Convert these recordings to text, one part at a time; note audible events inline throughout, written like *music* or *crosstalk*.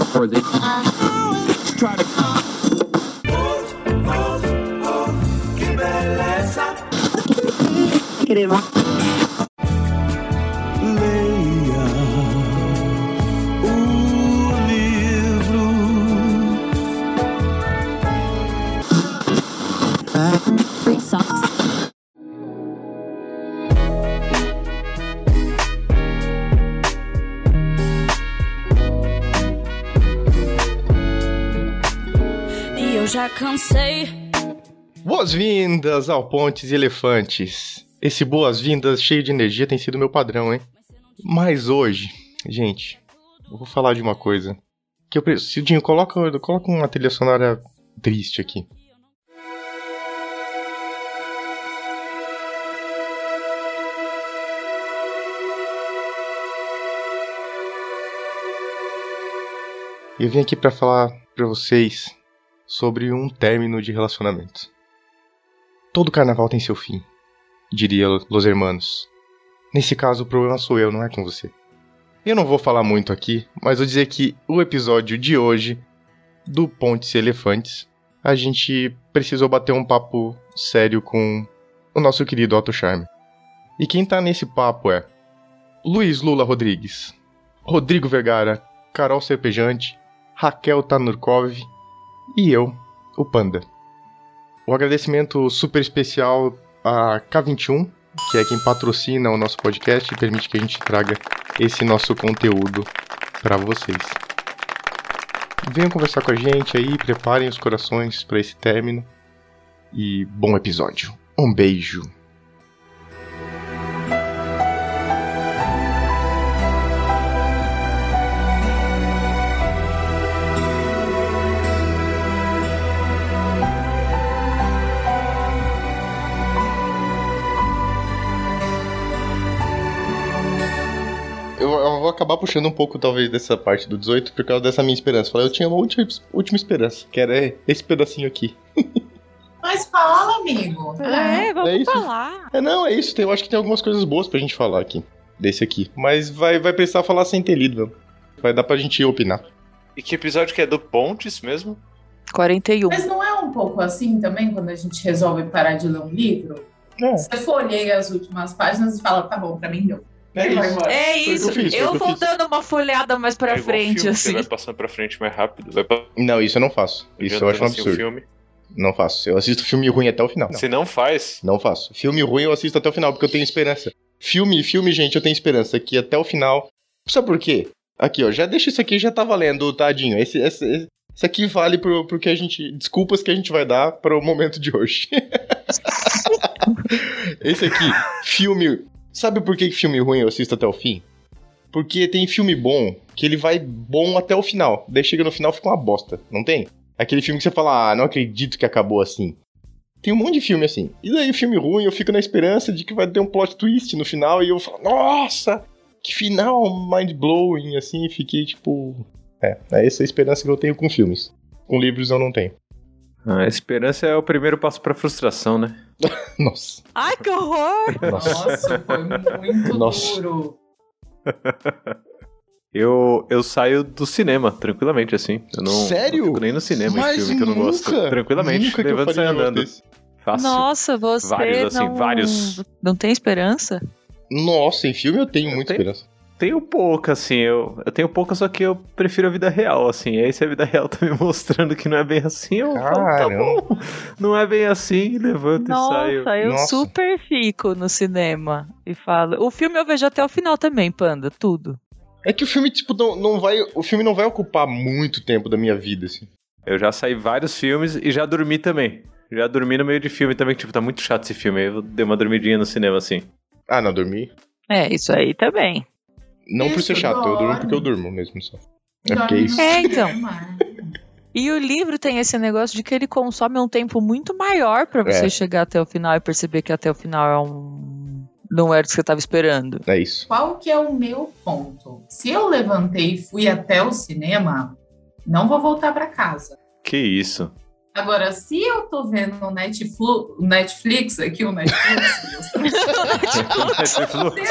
for the *laughs* try to queremos já cansei. Boas-vindas ao Pontes e Elefantes. Esse boas-vindas cheio de energia tem sido meu padrão, hein? Mas hoje, gente, eu vou falar de uma coisa. Que eu preciso. Cidinho, coloca, coloca uma trilha sonora triste aqui. Eu vim aqui pra falar pra vocês sobre um término de relacionamento. Todo carnaval tem seu fim, diria Los Hermanos. Nesse caso, o problema sou eu, não é com você. Eu não vou falar muito aqui, mas vou dizer que o episódio de hoje do Pontes e Elefantes, a gente precisou bater um papo sério com o nosso querido Otto Charme. E quem tá nesse papo é Luiz Lula Rodrigues, Rodrigo Vergara, Carol Serpejante, Raquel Tanurkov e eu, o Panda. O agradecimento super especial a K21, que é quem patrocina o nosso podcast e permite que a gente traga esse nosso conteúdo para vocês. Venham conversar com a gente aí, preparem os corações para esse término e bom episódio. Um beijo. Vou acabar puxando um pouco, talvez, dessa parte do 18 por causa dessa minha esperança. Falei, eu tinha uma última, última esperança, que era esse pedacinho aqui. Mas fala, amigo. É, vamos É isso. falar. É, não, é isso. tem- eu acho que tem algumas coisas boas pra gente falar aqui. Desse aqui. Mas vai, vai precisar falar sem ter lido, meu. Vai dar pra gente opinar. E que episódio que é do Pontes mesmo? 41. Mas não é um pouco assim também quando a gente resolve parar de ler um livro? É, Você folheia as últimas páginas e fala, tá bom, pra mim deu. É isso. É eu fiz, eu eu vou fiz. dando uma folhada mais pra É igual frente, filme, assim. Você vai passando pra frente mais rápido. Vai pa- Não, isso eu não faço. Isso eu acho um assim o absurdo. filme. Não faço. Eu assisto filme ruim até o final. Se não faz, Não faço. Filme ruim eu assisto até o final, porque eu tenho esperança. Filme, filme, gente, eu tenho esperança que até o final. Sabe por quê? Aqui, ó, já deixa isso aqui, já tá valendo, tadinho. Esse, esse, esse- isso aqui vale pro, pro que a gente. Desculpas que a gente vai dar para o momento de hoje. *laughs* esse aqui, filme. Sabe por que filme ruim eu assisto até o fim? Porque tem filme bom que ele vai bom até o final. Daí chega no final fica uma bosta, não tem? Aquele filme que você fala, ah, não acredito que acabou assim. Tem um monte de filme assim. E daí, filme ruim, eu fico na esperança de que vai ter um plot twist no final e eu falo, nossa, que final mind-blowing, assim, e fiquei tipo. É, é essa a esperança que eu tenho com filmes. Com livros eu não tenho. A esperança é o primeiro passo pra frustração, né? *laughs* Nossa. Ai, que horror! Nossa, foi muito Nossa. duro. *laughs* Eu, eu saio do cinema, tranquilamente, assim. Eu não, Sério? Não fico nem no cinema em Mas filme que eu não gosto. Tranquilamente, nunca levando e saio andando. Fácil. Nossa, você Vários, assim, não... vários. não tem esperança? Nossa, em filme eu tenho Eu muita tenho- esperança. Tenho pouca, assim. Eu, eu tenho pouca, só que eu prefiro a vida real, assim. E aí, se a vida real tá me *laughs* mostrando que não é bem assim, eu falo, tá bom. Não é bem assim, levanto e saio. Nossa, eu Nossa. super fico no cinema e falo. O filme eu vejo até o final também, Panda, tudo. É que o filme, tipo, não, não vai. O filme não vai ocupar muito tempo da minha vida, assim. Eu já saí vários filmes e já dormi também. Já dormi no meio de filme também, que, tipo, tá muito chato esse filme. Aí eu dei uma dormidinha no cinema, assim. Ah, não, dormi. É, isso aí também. Não por Isso, ser chato, eu durmo porque eu durmo mesmo só. É porque Dorme isso. É, então. cinema. E o livro tem esse negócio de que ele consome um tempo muito maior pra você É. chegar até o final e perceber que até o final é um. Não era o que você tava esperando. É isso. Qual que é o meu ponto? Se eu levantei e fui até o cinema, não vou voltar pra casa. Que isso. Agora, se eu tô vendo no Netflix, Netflix aqui, o Netflix, *laughs* Netflix.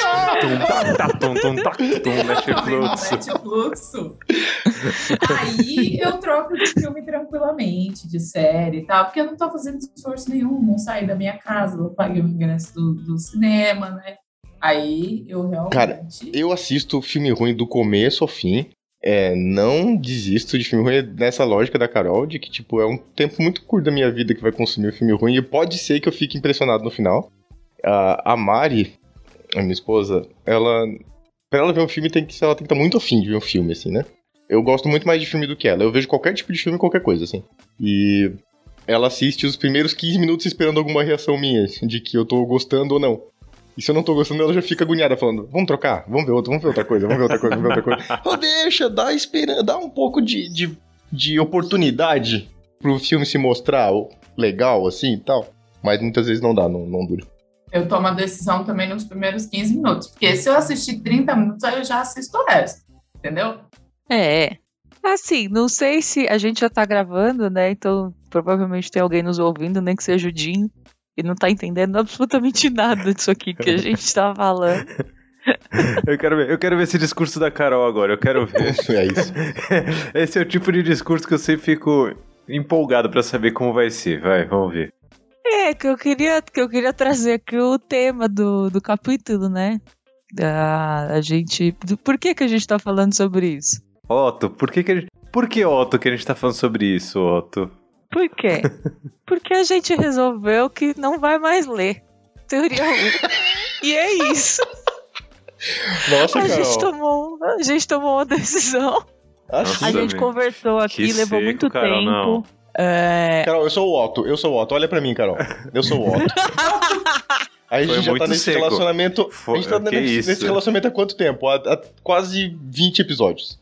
Aí eu troco de filme tranquilamente, de série e tal, porque eu não tô fazendo esforço nenhum, não saí da minha casa, eu paguei o ingresso do, do cinema, né? Aí eu realmente. Cara, eu assisto filme ruim do começo ao fim. É, não desisto de filme ruim nessa lógica da Carol, de que, tipo, é um tempo muito curto da minha vida que vai consumir o filme ruim e pode ser que eu fique impressionado no final. A, a Mari, a minha esposa, ela. Pra ela ver um filme, tem que, ela tem que estar muito afim de ver um filme, assim, né? Eu gosto muito mais de filme do que ela. Eu vejo qualquer tipo de filme, qualquer coisa, assim. E ela assiste os primeiros 15 minutos esperando alguma reação minha, de que eu tô gostando ou não. E se eu não tô gostando, ela já fica agoniada, falando: vamos trocar, vamos ver outra, vamos ver outra coisa, vamos ver outra coisa, vamos ver outra coisa. *laughs* deixa, dá esperança, dá um pouco de, de, de oportunidade pro filme se mostrar legal, assim e tal. Mas muitas vezes não dá, não, não dura. Eu tomo a decisão também nos primeiros 15 minutos. Porque se eu assistir 30 minutos, aí eu já assisto o resto. Entendeu? É. Assim, não sei se a gente já tá gravando, né? Então provavelmente tem alguém nos ouvindo, nem que seja o Dinho e não tá entendendo absolutamente nada disso aqui que a gente tá falando. *laughs* Eu quero, ver, eu quero ver esse discurso da Carol agora, eu quero ver. *laughs* é isso. *laughs* Esse é o tipo de discurso que eu sempre fico empolgado para saber como vai ser. Vai, vamos ver. É, que eu queria, que eu queria trazer aqui o tema do, do capítulo, né? Da, a gente. Do, por que, que a gente tá falando sobre isso? Otto, por que, que a gente. Por que, Otto, que a gente tá falando sobre isso, Otto? Por quê? *laughs* Porque a gente resolveu que não vai mais ler Teoria 1. e é isso. Nossa, a Carol. gente tomou, a gente tomou uma decisão. Assim, a gente conversou aqui, Que levou seco, muito Carol, tempo. não. É, Carol, eu sou o Otto, eu sou o Otto. Olha pra mim, Carol. Eu sou o Otto. *laughs* Aí a Foi gente já tá nesse seco. relacionamento. Foi- a gente tá que nesse, isso? nesse relacionamento há quanto tempo? Há, há quase 20 episódios.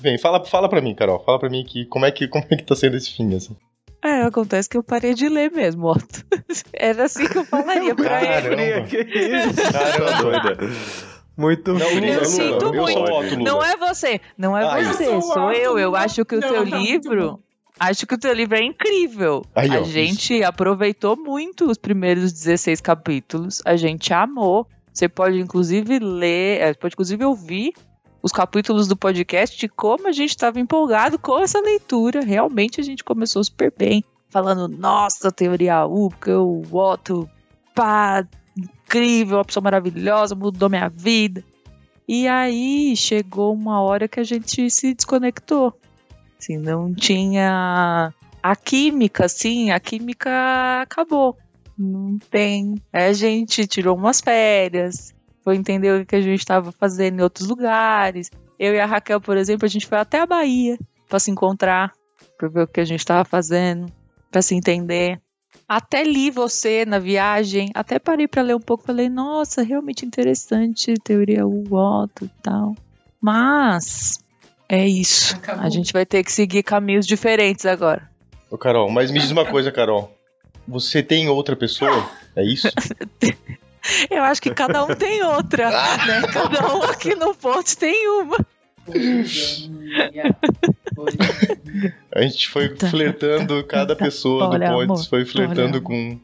Vem, fala, fala pra mim, Carol. Fala pra mim que, como, é que, como é que tá sendo esse fim, assim. É, acontece que eu parei de ler mesmo, Otto. *laughs* Era assim que eu falaria pra Caramba. ele. Que isso? Caramba. doida. Muito Não, frio. Lula, Eu Lula, sinto o muito. Otto, Lula. Não é você, não é Ah, eu você, sou o sou Otto, eu. Eu Lula. acho que o Não, teu tá muito livro. Acho que o teu livro é incrível. Aí, ó, a gente aproveitou muito os primeiros 16 capítulos. A gente amou. Você pode, inclusive, ler, é, pode, inclusive, ouvir os capítulos do podcast de como a gente estava empolgado com essa leitura. Realmente a gente começou super bem. Falando, nossa, teoria U, porque o Otto, pá, incrível, uma pessoa maravilhosa, mudou minha vida. E aí chegou uma hora que a gente se desconectou. Assim, não tinha a química, assim, a química acabou. Não tem. A gente tirou umas férias, foi entender o que a gente estava fazendo em outros lugares. Eu e a Raquel, por exemplo, a gente foi até a Bahia para se encontrar, para ver o que a gente estava fazendo, para se entender. Até li você na viagem, até parei para ler um pouco, falei, nossa, realmente interessante, teoria U, Otto e tal. Mas é isso. Acabou. A gente vai ter que seguir caminhos diferentes agora. Ô, Carol, mas me diz uma coisa, Carol. Você tem outra pessoa? É isso? *laughs* Eu acho que cada um tem outra, né? Cada um aqui no ponto tem uma. A gente foi Tá. flertando, cada pessoa Olha, do Pontes foi flertando olha. com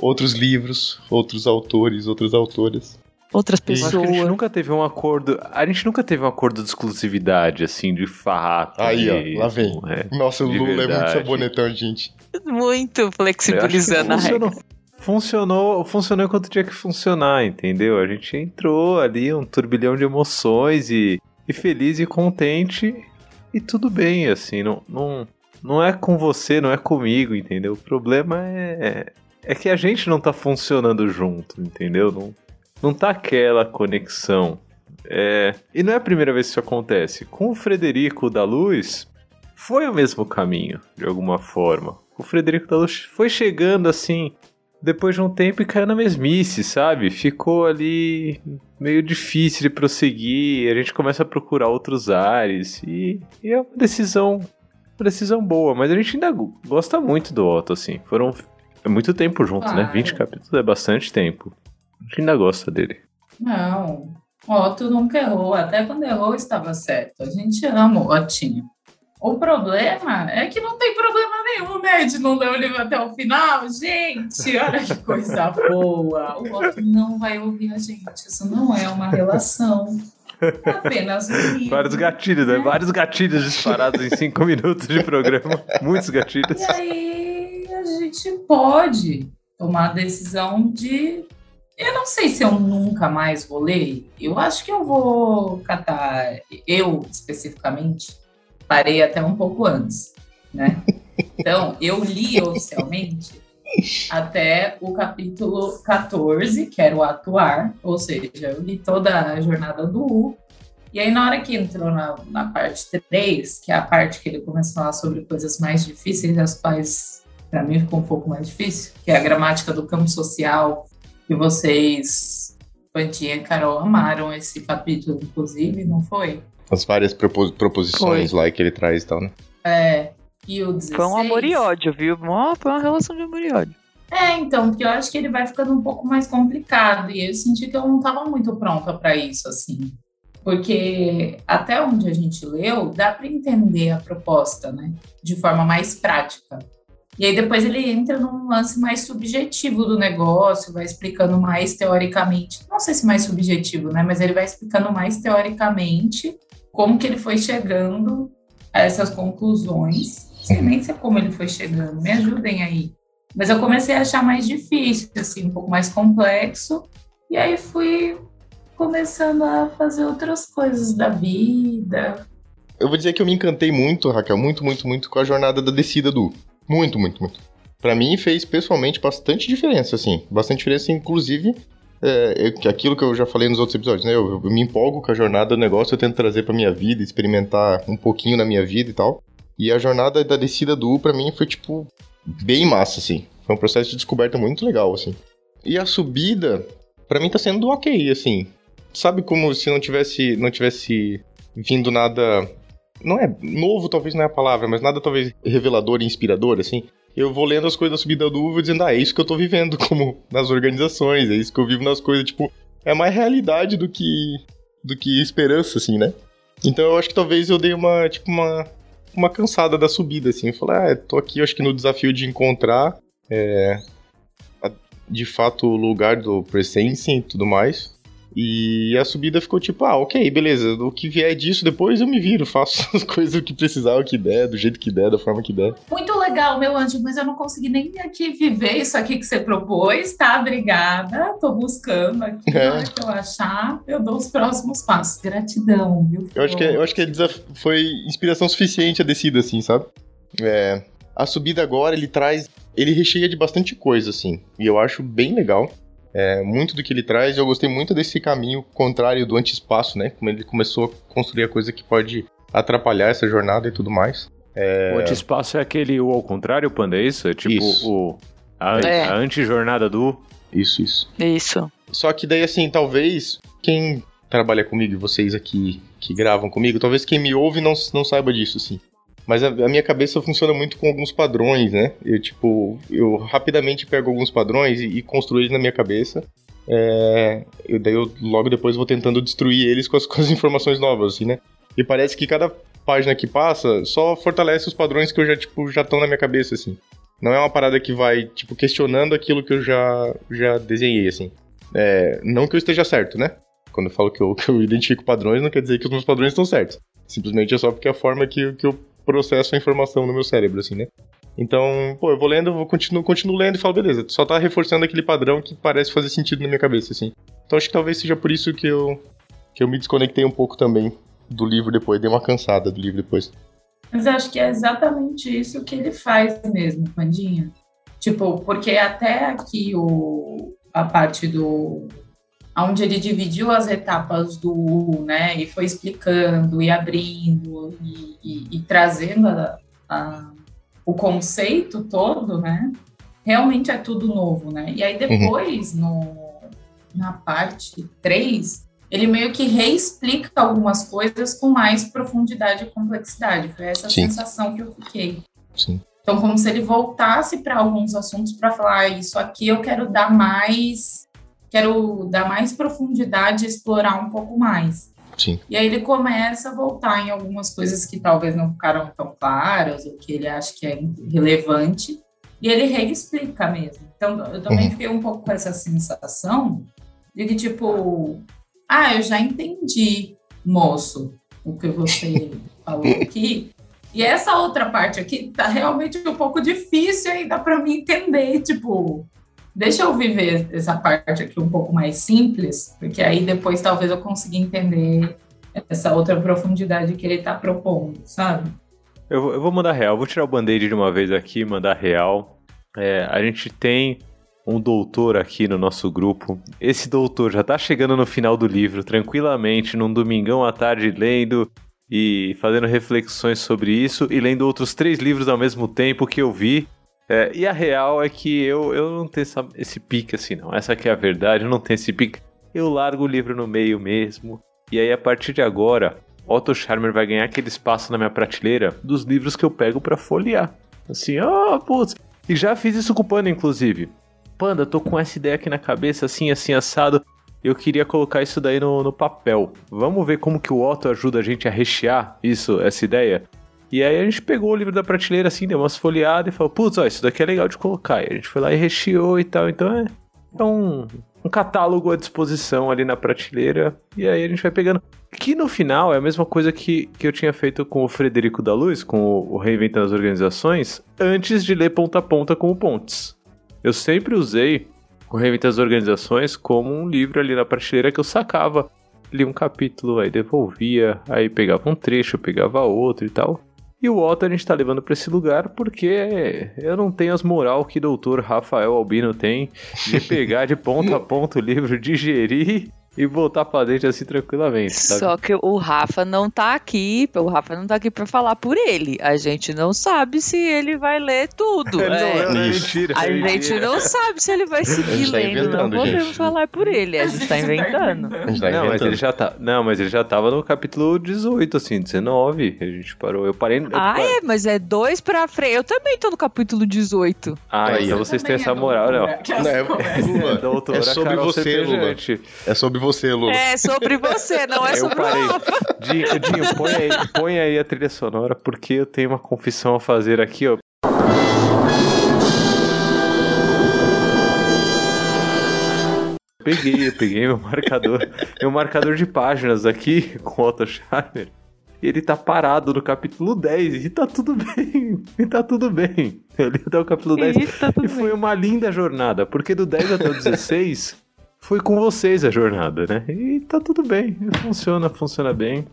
outros livros, outros autores, outras autoras. Outras que a gente pessoas. nunca teve um acordo. A gente nunca teve um acordo de exclusividade, assim, de farrapo. Aí, ó, mesmo, lá vem. é. Nossa, o Lula é muito verdade. sabonetão, gente. Muito flexibilizando a regra. *laughs* funcionou, funcionou, enquanto tinha que funcionar, entendeu? A gente entrou ali, um turbilhão de emoções e, e feliz e contente e tudo bem, assim, não, não, não é com você, não é comigo, entendeu? O problema é, é que a gente não tá funcionando junto, entendeu? Não, não tá aquela conexão. É, e não é a primeira vez que isso acontece. Com o Frederico da Luz, foi o mesmo caminho, de alguma forma. O Frederico da Luz foi chegando assim, depois de um tempo e caiu na mesmice, sabe? Ficou ali meio difícil de prosseguir, a gente começa a procurar outros ares e, e é uma decisão, uma decisão boa, mas a gente ainda go- gosta muito do Otto, assim. Foram é muito tempo juntos, né? Claro. 20 capítulos é bastante tempo. A gente ainda gosta dele. Não, Otto nunca errou. Até quando errou, estava certo. A gente ama o Otinho. O problema é que não tem problema nenhum, né, de não ler o livro até o final. Gente, olha que coisa boa. O outro não vai ouvir a gente. Isso não é uma relação. É apenas um livro. Vários gatilhos, né? Vários gatilhos disparados em cinco minutos de programa. Muitos gatilhos. E aí a gente pode tomar a decisão de. Eu não sei se eu nunca mais vou ler. Eu acho que eu vou catar. Eu, especificamente, parei até um pouco antes, né? Então, eu li oficialmente até o capítulo 14, que era o atuar, ou seja, eu li toda a jornada do U. E aí, na hora que entrou na, na parte 3, que é a parte que ele começa a falar sobre coisas mais difíceis, as quais para mim ficou um pouco mais difícil, que é a gramática do campo social, que vocês, Pantinha e Carol, amaram esse capítulo, inclusive, não foi? As várias propo- proposições lá que ele traz e tal, né? É, e o 16. Foi um amor e ódio, viu? Foi uma relação de amor e ódio. É, então, porque eu acho que ele vai ficando um pouco mais complicado. E eu senti que eu não estava muito pronta para isso, assim. Porque até onde a gente leu, dá para entender a proposta, né? De forma mais prática. E aí depois ele entra num lance mais subjetivo do negócio, vai explicando mais teoricamente, não sei se mais subjetivo, né? Mas ele vai explicando mais teoricamente como que ele foi chegando a essas conclusões. Não sei nem se é como ele foi chegando, me ajudem aí. Mas eu comecei a achar mais difícil, assim, um pouco mais complexo. E aí fui começando a fazer outras coisas da vida. Eu vou dizer que eu me encantei muito, Raquel, muito, muito, muito com a jornada da descida do. Muito, muito, muito. Pra mim fez pessoalmente bastante diferença, assim. Bastante diferença, inclusive, é, eu- aquilo que eu já falei nos outros episódios, né? Eu, eu me empolgo com a jornada do negócio, eu tento trazer pra minha vida, experimentar um pouquinho na minha vida e tal. E a jornada da descida do U, pra mim, foi, tipo, bem massa, assim. Foi um processo de descoberta muito legal, assim. E a subida, pra mim, tá sendo ok, assim. Sabe como se não tivesse, não tivesse vindo nada. Não é novo, talvez não é a palavra, mas nada talvez revelador e inspirador, assim. Eu vou lendo as coisas da subida do U vou dizendo, ah, é isso que eu tô vivendo, *laughs* como nas organizações, é isso que eu vivo nas coisas, tipo, é mais realidade do que do que esperança, assim, né? Então eu acho que talvez eu dei uma, tipo, uma, uma cansada da subida, assim. Eu falei, ah, tô aqui, acho que no desafio de encontrar, é, de fato, o lugar do presença e tudo mais. E a subida ficou tipo, ah, ok, beleza. O que vier disso depois eu me viro, *laughs* faço as coisas que precisar, o que der, do jeito que der, da forma que der. Muito legal, meu anjo, mas eu não consegui nem aqui viver isso aqui que você propôs, tá? Obrigada. Tô buscando aqui. É. Hora que eu achar, eu dou os próximos passos. Gratidão, viu? Eu acho que, eu acho que é foi inspiração suficiente a descida, assim, sabe? É, a subida agora, ele traz. Ele recheia de bastante coisa, assim. E eu acho bem legal. É, muito do que ele traz. Eu gostei muito desse caminho contrário do anti-espaço, né? Como ele começou a construir a coisa que pode atrapalhar essa jornada e tudo mais. O anti-espaço é aquele o ao contrário, Panda, é isso? É tipo Isso. o. A, É. a anti-jornada do. Isso, isso. Isso. Só que daí, assim, talvez quem trabalha comigo e vocês aqui que gravam comigo, talvez quem me ouve não, não saiba disso, assim. Mas a, a minha cabeça funciona muito com alguns padrões, né? Eu, tipo, eu rapidamente pego alguns padrões e, e construo eles na minha cabeça. É, eu, daí eu logo depois vou tentando destruir eles com as, *laughs* com as informações novas, assim, né? E parece que cada página que passa só fortalece os padrões que eu já, tipo, já estão na minha cabeça, assim. Não é uma parada que vai, tipo, questionando aquilo que eu já, já desenhei, assim. É, não que eu esteja certo, né? Quando eu falo que eu, *laughs* que eu identifico padrões, não quer dizer que os meus padrões estão certos. Simplesmente é só porque a forma que, que eu processo a informação no meu cérebro, assim, né? Então, pô, eu vou lendo, vou continuo, continuo lendo e falo, beleza, só tá reforçando aquele padrão que parece fazer sentido na minha cabeça, assim. Então acho que talvez seja por isso que eu, que eu me desconectei um pouco também do livro depois, dei uma cansada do livro depois. Mas acho que é exatamente isso que ele faz mesmo, Pandinha. Tipo, porque até aqui o, a parte do. Onde ele dividiu as etapas do U, né? E foi explicando e abrindo e, e- e trazendo a- a- o conceito todo, né? Realmente é tudo novo, né? E aí depois, no, na parte 3, ele meio que reexplica algumas coisas com mais profundidade e complexidade. Foi essa Sim. sensação que eu fiquei. Sim. Então, como se ele voltasse para alguns assuntos para falar, ah, isso aqui eu quero dar mais, quero dar mais profundidade, explorar um pouco mais. Sim. E aí ele começa a voltar em algumas coisas que talvez não ficaram tão claras, ou que ele acha que é relevante, e ele reexplica mesmo. Então, eu também Uhum. fiquei um pouco com essa sensação de que, tipo, ah, eu já entendi, moço, o que você *laughs* falou aqui. E essa outra parte aqui tá realmente um pouco difícil ainda para mim entender, tipo, deixa eu viver essa parte aqui um pouco mais simples, porque aí depois talvez eu consiga entender essa outra profundidade que ele tá propondo, sabe? Eu, vou- eu vou mandar real, vou tirar o band-aid de uma vez aqui, mandar real. É, a gente tem um doutor aqui no nosso grupo. Esse doutor já tá chegando no final do livro, tranquilamente, num domingão à tarde, lendo e fazendo reflexões sobre isso e lendo outros três livros ao mesmo tempo que eu vi. É, e a real é que eu, eu não tenho essa- esse pique assim, não. Essa que é a verdade, eu não tenho esse pique. Eu largo o livro no meio mesmo. E aí, a partir de agora, Otto Charmer vai ganhar aquele espaço na minha prateleira dos livros que eu pego pra folhear. Assim, ó, putz. E já fiz isso com o Panda, inclusive. Panda, tô com essa ideia aqui na cabeça, assim, assim, assado. Eu queria colocar isso daí no, no papel. Vamos ver como que o Otto ajuda a gente a rechear isso, essa ideia? E aí a gente pegou o livro da prateleira, assim, deu umas folheadas e falou, putz, isso daqui é legal de colocar. E a gente foi lá e recheou e tal. Então é, é um, um catálogo à disposição ali na prateleira. E aí a gente vai pegando. Que no final é a mesma coisa que, que eu tinha feito com o Frederico da Luz, com o, o Reinventando as Organizações, antes de ler ponta a ponta com o Pontes. Eu sempre usei o Reinventando as Organizações como um livro ali na prateleira que eu sacava. Lia um capítulo, aí devolvia, aí pegava um trecho, pegava outro e tal. E o Otto a gente tá levando pra esse lugar porque eu não tenho as moral que o doutor Rafael Albino tem de *laughs* pegar de ponta a ponta o livro, digerir e voltar pra dentro assim tranquilamente, sabe? Só que o Rafa não tá aqui, o Rafa não tá aqui pra falar por ele. A gente não sabe se ele vai ler tudo. Não, *laughs* é. não, é Isso. mentira. A é gente mentira. não sabe se ele vai seguir gente tá lendo. Não inventando, podemos gente. falar por ele. A gente tá inventando. A gente tá Não, mas inventando. ele já tá. Não, mas ele já tava no capítulo 18, assim, 19. A gente parou. Eu parei. eu Ah, parei- é, mas é dois pra frente. Eu também tô no capítulo 18. Ah, Aí, então vocês têm essa é moral, *laughs* Não, é- é sobre Carol você, Lula. É sobre você, Lula. É sobre você, não é Eu sobre o parei. Dinho, Dinho, põe aí, põe aí a trilha sonora, porque eu tenho uma confissão a fazer aqui, ó. Peguei, eu peguei meu marcador, meu marcador de páginas aqui *laughs* com o Otto Scharmer. E ele tá parado no capítulo 10 e tá tudo bem. E tá tudo bem. Ele até o capítulo 10. Ih, tá E foi uma linda jornada, porque do 10 até o 16 foi com vocês a jornada, né? E tá tudo bem, funciona, funciona bem.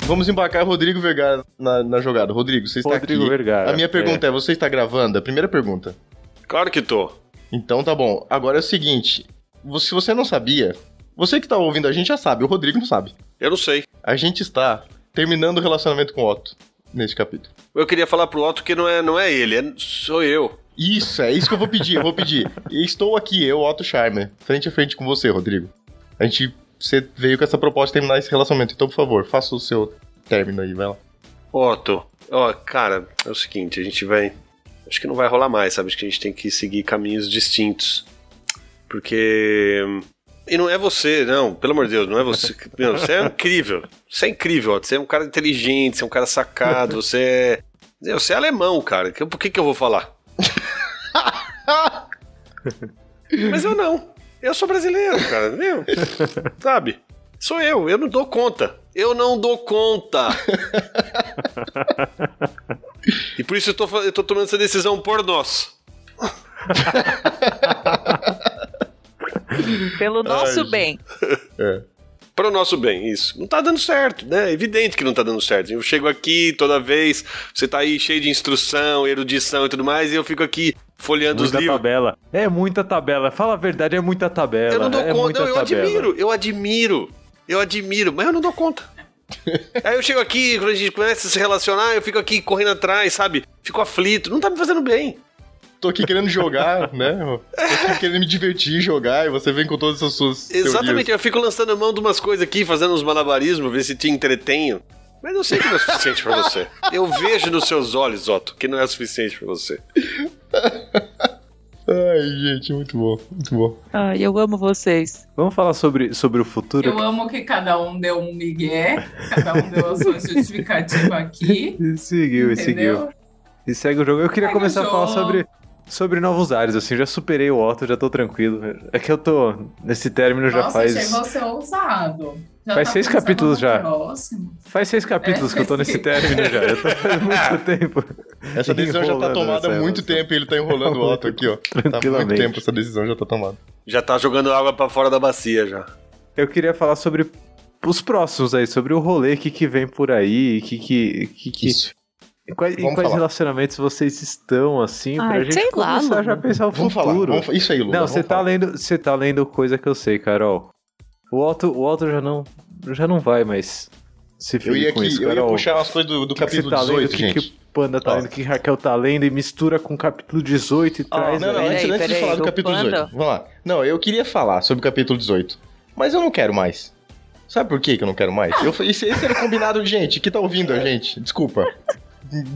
Vamos embarcar Rodrigo Vergara na, na jogada. Rodrigo, você está Rodrigo aqui. Vergara. A minha pergunta é. você está gravando? A primeira pergunta. Claro que tô. Então tá bom. Agora é o seguinte, se você não sabia, você que tá ouvindo a gente já sabe, o Rodrigo não sabe. Eu não sei. A gente está terminando o relacionamento com o Otto neste capítulo. Eu queria falar pro Otto que não é, não é ele, é, sou eu. Isso, é isso que eu vou pedir, eu vou pedir. Estou aqui, eu, Otto Charmer, frente a frente com você, Rodrigo. A gente, você veio com essa proposta de terminar esse relacionamento, então por favor, faça o seu término aí, vai lá. Otto, ó, cara, é o seguinte, a gente vai. Acho que não vai rolar mais, sabe? Acho que a gente tem que seguir caminhos distintos. Porque. E não é você, não, pelo amor de Deus, não é você. Meu, você é incrível. Você é incrível, Otto. Você é um cara inteligente, você é um cara sacado, você é. Você é alemão, cara. Por que, que eu vou falar? *laughs* Mas eu não. Eu sou brasileiro, cara. Meu, sabe? Sou eu, eu não dou conta. Eu não dou conta. *laughs* E por isso eu tô, eu tô tomando essa decisão por nós. *laughs* *laughs* Pelo nosso gente. bem. Para o nosso bem, isso. Não tá dando certo, né? É evidente que não tá dando certo. Eu chego aqui toda vez, você tá aí cheio de instrução, erudição e tudo mais, e eu fico aqui folheando os Muita livros. tabela. É muita tabela. Fala a verdade, é muita tabela. Eu não dou é conta, não, eu tabela. admiro, eu admiro, eu admiro, mas eu não dou conta. *laughs* Aí eu chego aqui, quando a gente começa a se relacionar, eu fico aqui correndo atrás, sabe? Fico aflito, não tá me fazendo bem. Tô aqui querendo jogar, *laughs* né? Tô aqui querendo me divertir, jogar, e você vem com todas as suas Exatamente, eu fico lançando a mão de umas coisas aqui, fazendo uns malabarismos, ver se te entretenho. Mas eu sei que não é suficiente pra você. Eu vejo nos seus olhos, Otto, que não é suficiente pra você. *laughs* Ai, gente, muito bom, muito bom. Ai, eu amo vocês. Vamos falar sobre, sobre o futuro? Eu amo que cada um deu um migué, cada um deu a sua justificativa aqui. *laughs* E seguiu, e seguiu. Entendeu? E segue o jogo. Eu queria Segue começar a falar sobre, sobre novos ares, assim, já superei o Otto, já tô tranquilo. É que eu tô nesse término já Nossa, faz. achei você ousado. Já Faz tá seis capítulos já. próximo. Faz seis capítulos É, que eu tô nesse seis. término já. Eu tô faz muito *laughs* tempo. Essa decisão já tá tomada há muito tempo e ele tá enrolando o Otto aqui, ó. Tá há muito Tranquilamente. tempo essa decisão já tá tomada. Já tá jogando água pra fora da bacia já. Eu queria falar sobre os próximos aí, sobre o rolê que, que vem por aí, que que. que, que Isso. Em quais, em quais relacionamentos vocês estão, assim, pra Ai, gente sei lá, começar Lula. já a pensar o Vamos falar. futuro. vamos Isso aí, Lula. Não, você tá lendo, você tá lendo coisa que eu sei, Carol. O Otto, o Otto já não, já não vai mais se Eu ferir ia, com aqui, isso, eu ia puxar umas coisas do, do que, que você capítulo tá lendo, 18, o que, gente. que o Panda tá lendo, o que Raquel tá lendo e mistura com o capítulo 18 e traz Não, não, aí. antes, Peraí, antes de falar do capítulo Panda- 18. Vamos lá. Não, eu queria falar sobre o capítulo 18. Mas eu não quero mais. Sabe por que que eu não quero mais? Eu, esse, esse era combinado, *laughs* gente, que tá ouvindo a gente. Desculpa.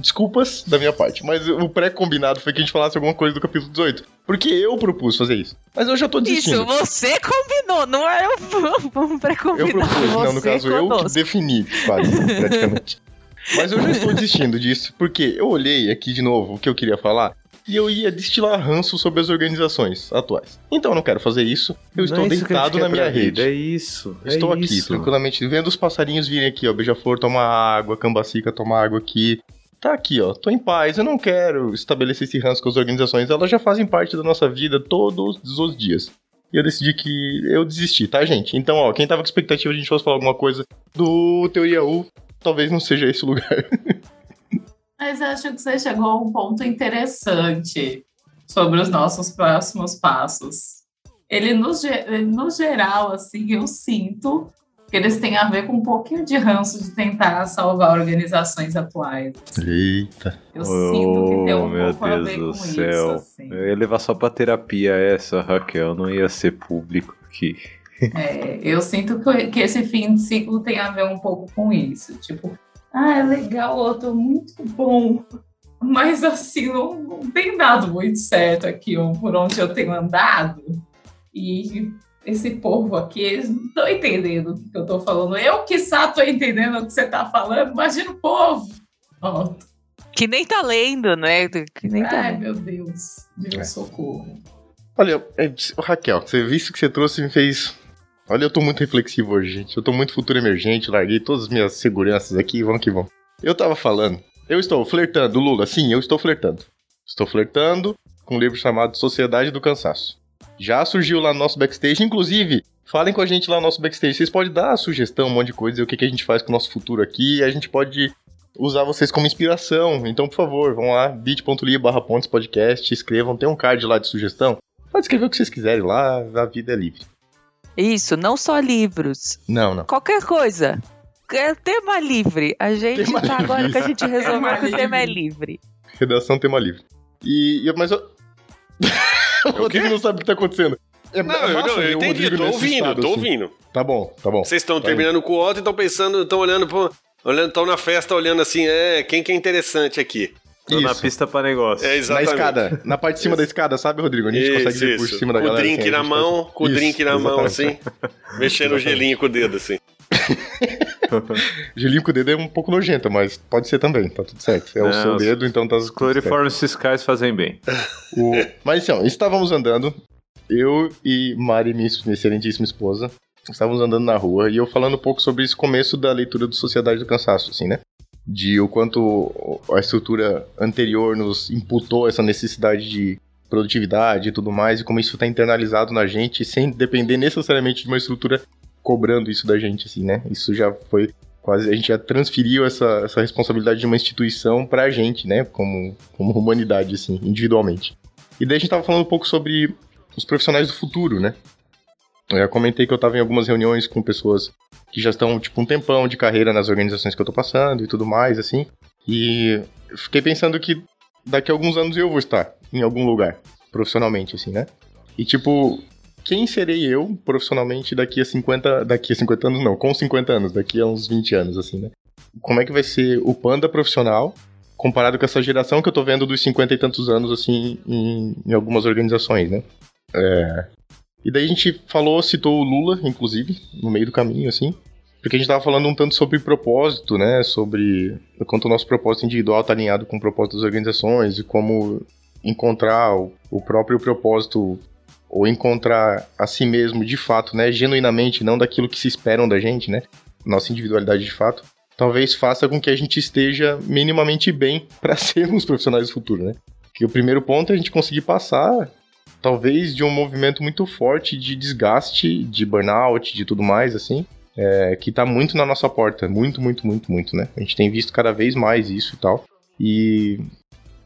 Desculpas da minha parte, mas o pré-combinado foi que a gente falasse alguma coisa do capítulo 18. Porque eu propus fazer isso. Mas eu já tô desistindo. Isso, você combinou, não é um, Eu *laughs* pré-combinado. propus, não, no caso eu que conosco. defini, quase, praticamente. *laughs* Mas eu já estou desistindo disso, porque eu olhei aqui de novo o que eu queria falar e eu ia destilar ranço sobre as organizações atuais. Então eu não quero fazer isso, eu estou Não é isso deitado na minha rede. É isso. é Estou aqui, isso. tranquilamente, vendo os passarinhos virem aqui, ó. Beija-flor tomar água, Cambacica tomar água aqui. Tá aqui, ó. Tô em paz. Eu não quero estabelecer esse ranço com as organizações. Elas já fazem parte da nossa vida todos os dias. E eu decidi que eu desisti, tá, gente? Então, ó, quem tava com expectativa de a gente fosse falar alguma coisa do Teoria U, talvez não seja esse lugar. *laughs* Mas eu acho que você chegou a um ponto interessante sobre os nossos próximos passos. Ele, no, no geral, assim, eu sinto que eles têm a ver com um pouquinho de ranço de tentar salvar organizações atuais. Eita. Eu sinto que tem Oh, um meu pouco a Deus ver do com céu. isso, assim. Eu ia levar só pra terapia essa, Raquel. Não ia ser público aqui. É, eu sinto que, que esse fim de ciclo tem a ver um pouco com isso. Tipo, ah, é legal, eu tô muito bom. Mas assim, não, não tem dado muito certo aqui ó, por onde eu tenho andado. E esse povo aqui, eles não estão entendendo o que eu tô falando. Eu, que tô entendendo o que você tá falando, imagina o povo. Ó, Que nem tá lendo, né? Que nem tá ai, lendo. meu Deus, Deus É. socorro. Olha, é, Raquel, você visto que você trouxe me fez. Olha, eu tô muito reflexivo hoje, gente. Eu tô muito futuro emergente, larguei todas as minhas seguranças aqui, vamos que vamos. Eu tava falando, eu estou flertando, Lula, sim, eu estou flertando. Estou flertando com um livro chamado Sociedade do Cansaço. Já surgiu lá no nosso backstage, inclusive, falem com a gente lá no nosso backstage. Vocês podem dar a sugestão, um monte de coisa, o que, que a gente faz com o nosso futuro aqui, a gente pode usar vocês como inspiração. Então, por favor, vão lá, bit.ly barra pontes podcast, escrevam, tem um card lá de sugestão. Pode escrever o que vocês quiserem lá, a vida é livre. Isso, não só livros. Não, não. Qualquer coisa. É tema livre. A gente Tema tá livre, agora que a gente resolveu Tema que o tema é livre. livre. Redação tema livre. E. e- mas eu. *laughs* o Rodrigo não sabe o que tá acontecendo. É, Não, é eu, massa não, ver eu o entendi, Rodrigo tô ouvindo, estado, tô assim. ouvindo. Tá bom, tá bom. Vocês estão Vai. terminando com o Otto e estão pensando, estão olhando pro. Olhando, estão na festa olhando assim, é, quem que é interessante aqui? Tô na Isso. pista pra negócio. É Na exatamente. escada, na parte de cima *laughs* da escada, sabe, Rodrigo? A gente consegue Isso, ver por isso. cima da com o galera. drink assim, a na gente mão, consegue- com o drink na mão, assim, mexendo o gelinho com o dedo, assim. *laughs* *laughs* Gelinho com o dedo é um pouco nojento, mas pode ser também, tá tudo certo. É o Não, seu os- dedo, então tá Os cloriformes fiscais fazem bem. O- Mas então, estávamos andando, eu e Mari, minha minha excelentíssima esposa, estávamos andando na rua e eu falando um pouco sobre esse começo da leitura do Sociedade do Cansaço, assim, né? De o quanto a estrutura anterior nos imputou essa necessidade de produtividade e tudo mais, e como isso está internalizado na gente sem depender necessariamente de uma estrutura cobrando isso da gente, assim, né? Isso já foi quase. A gente já transferiu essa, essa responsabilidade de uma instituição pra gente, né? Como, como humanidade, assim, individualmente. E daí a gente tava falando um pouco sobre os profissionais do futuro, né? Eu já comentei que eu tava em algumas reuniões com pessoas que já estão, tipo, um tempão de carreira nas organizações que eu tô passando e tudo mais, assim. E fiquei pensando que daqui a alguns anos eu vou estar em algum lugar, profissionalmente, assim, né? E, tipo, quem serei eu profissionalmente daqui a 50. Daqui a 50 anos, não, com 50 anos, daqui a uns 20 anos, assim, né? Como é que vai ser o panda profissional comparado com essa geração que eu tô vendo dos 50 e tantos anos, assim, em, em algumas organizações, né? É... E daí a gente falou, citou o Lula, inclusive, no meio do caminho, assim, porque a gente tava falando um tanto sobre propósito, né? Sobre quanto o nosso propósito individual tá alinhado com o propósito das organizações e como encontrar o, o próprio propósito ou encontrar a si mesmo de fato, né? Genuinamente, não daquilo que se esperam da gente, né? Nossa individualidade de fato talvez faça com que a gente esteja minimamente bem *laughs* para sermos profissionais do futuro, né? Que o primeiro ponto é a gente conseguir passar, talvez, de um movimento muito forte de desgaste, de burnout, de tudo mais, assim, é, que tá muito na nossa porta. Muito, muito, muito, muito, né? A gente tem visto cada vez mais isso e tal. E.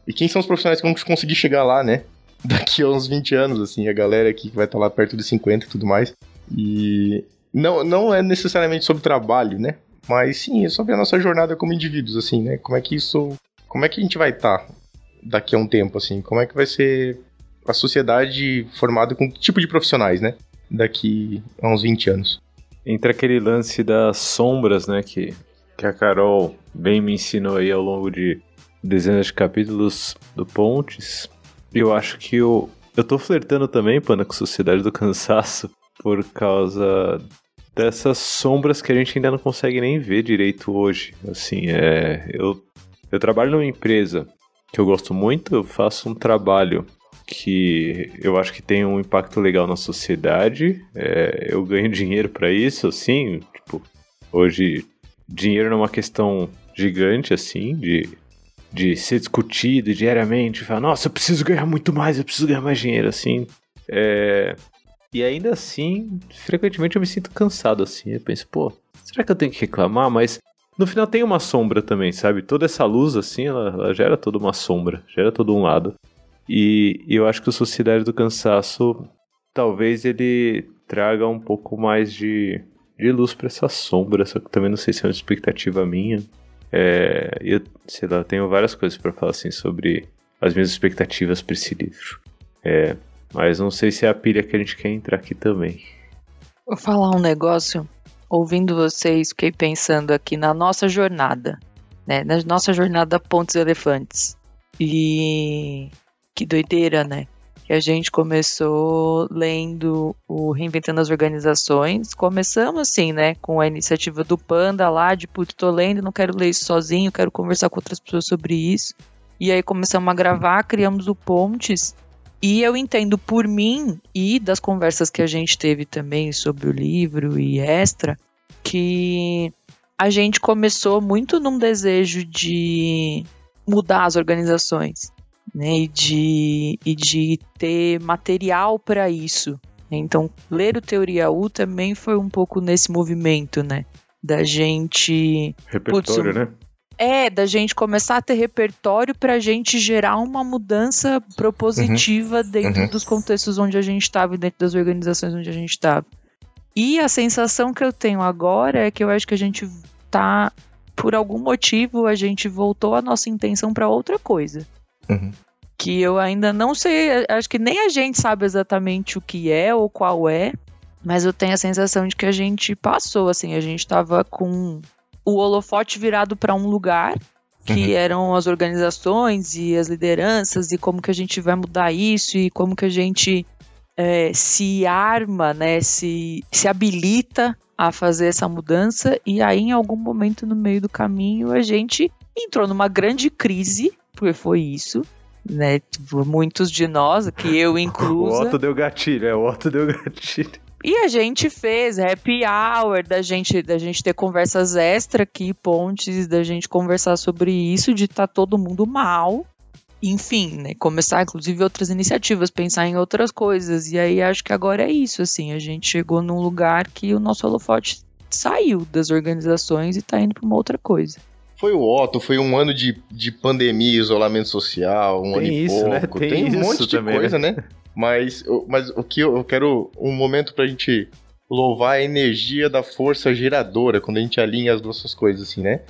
E quem são os profissionais que vão conseguir chegar lá, né? Daqui a uns 20 anos, assim, a galera aqui que vai estar tá lá perto de 50 e tudo mais. E. Não, não é necessariamente sobre trabalho, né? Mas sim, é sobre a nossa jornada como indivíduos, assim, né? Como é que isso. Como é que a gente vai estar tá daqui a um tempo, assim? Como é que vai ser a sociedade formada com que tipo de profissionais, né? Daqui a uns 20 anos. Entre aquele lance das sombras, né? Que, que a Carol bem me ensinou aí ao longo de dezenas de capítulos do Pontes. Eu acho que eu, eu tô flertando também, Pana, com Sociedade do Cansaço por causa dessas sombras que a gente ainda não consegue nem ver direito hoje. Assim, é, eu, eu trabalho numa empresa que eu gosto muito, eu faço um trabalho que eu acho que tem um impacto legal na sociedade, é, eu ganho *laughs* dinheiro para isso, assim, tipo, hoje dinheiro não é uma questão gigante, assim, de, de ser discutido diariamente, falar, nossa, eu preciso ganhar muito mais, eu preciso ganhar mais dinheiro, assim. É, e ainda assim, frequentemente eu me sinto cansado assim. Eu penso, pô, será que eu tenho que reclamar? Mas no final tem uma sombra também, sabe? Toda essa luz assim, ela, ela gera toda uma sombra, gera todo um lado. E, e eu acho que o Sociedade do Cansaço talvez ele traga um pouco mais de, de luz para essa sombra, só que também não sei se é uma expectativa minha. É, eu, sei lá, tenho várias coisas para falar assim sobre as minhas expectativas para esse livro. É, mas não sei se é a pilha que a gente quer entrar aqui também. Vou falar um negócio. Ouvindo vocês, fiquei pensando aqui na nossa jornada, né? Na nossa jornada Pontos Elefantes. E que doideira, né? Que a gente começou lendo o Reinventando as Organizações. Começamos assim, né? Com a iniciativa do Panda lá, de putz, tô lendo, não quero ler isso sozinho, quero conversar com outras pessoas sobre isso. E aí começamos a gravar, criamos o Pontes. E eu entendo por mim e das conversas que a gente teve também sobre o livro e extra, que a gente começou muito num desejo de mudar as organizações, né, e de, e de ter material para isso. Então, ler o Teoria U também foi um pouco nesse movimento, né, da gente... Repertório, putz, né? É, da gente começar a ter repertório para a gente gerar uma mudança propositiva uhum. dentro uhum. dos contextos onde a gente estava e dentro das organizações onde a gente estava. E a sensação que eu tenho agora é que eu acho que a gente tá, por algum motivo, a gente voltou a nossa intenção para outra coisa. Uhum. Que eu ainda não sei, acho que nem a gente sabe exatamente o que é ou qual é, mas eu tenho a sensação de que a gente passou, assim, a gente estava com o holofote virado para um lugar que uhum. eram as organizações e as lideranças e como que a gente vai mudar isso e como que a gente é, se arma, né, se, se habilita a fazer essa mudança e aí em algum momento no meio do caminho a gente entrou numa grande crise, porque foi isso, né, muitos de nós, que eu incluso. *laughs* O Otto deu gatilho, é, o Otto deu gatilho. E a gente fez happy hour, da gente, da gente ter conversas extra aqui, pontes, da gente conversar sobre isso, de estar tá todo mundo mal. Enfim, né? Começar, inclusive, outras iniciativas, pensar em outras coisas. E aí acho que agora é isso, assim. A gente chegou num lugar que o nosso holofote saiu das organizações e está indo para uma outra coisa. Foi o Otto, foi um ano de, de pandemia, isolamento social, um Tem ano e isso, né? pouco. Tem Tem, um monte de também, coisa, né? né? Mas, mas o que eu, eu quero um momento pra gente louvar a energia da força geradora quando a gente alinha as duas coisas, assim, né?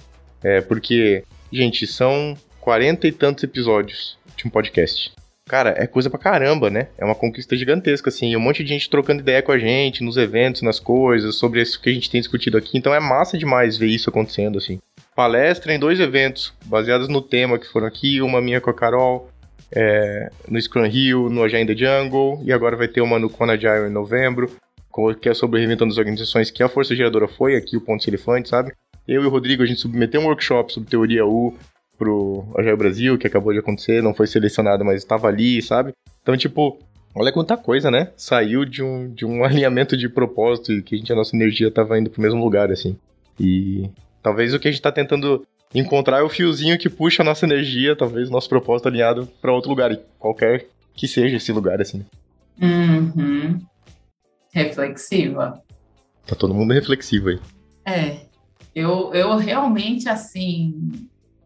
É, porque, gente, são quarenta e tantos episódios de um podcast. Cara, é coisa pra caramba, né? É uma conquista gigantesca, assim. Um monte de gente trocando ideia com a gente, nos eventos, nas coisas, sobre isso que a gente tem discutido aqui. Então é massa demais ver isso acontecendo, assim. Palestra em dois eventos baseados no tema que foram aqui, uma minha com a Carol, é, no Scrum Rio, no Agenda Jungle, e agora vai ter uma no Kona Agile em novembro, que é sobre reinventando as organizações, que a Força Geradora foi aqui, o Ponto Elefante, sabe? Eu e o Rodrigo, a gente submeteu um workshop sobre teoria U pro Agile Brasil, que acabou de acontecer, não foi selecionado, mas estava ali, sabe? Então, tipo, olha quanta coisa, né? Saiu de um, de um *laughs* alinhamento de propósito e que a, gente, a nossa energia estava indo pro mesmo lugar, assim. E talvez o que a gente está tentando encontrar é o fiozinho que puxa a nossa energia, talvez nosso propósito alinhado para outro lugar, qualquer que seja esse lugar, assim. Uhum. Reflexiva. Tá todo mundo reflexivo aí. É. Eu, eu realmente, assim,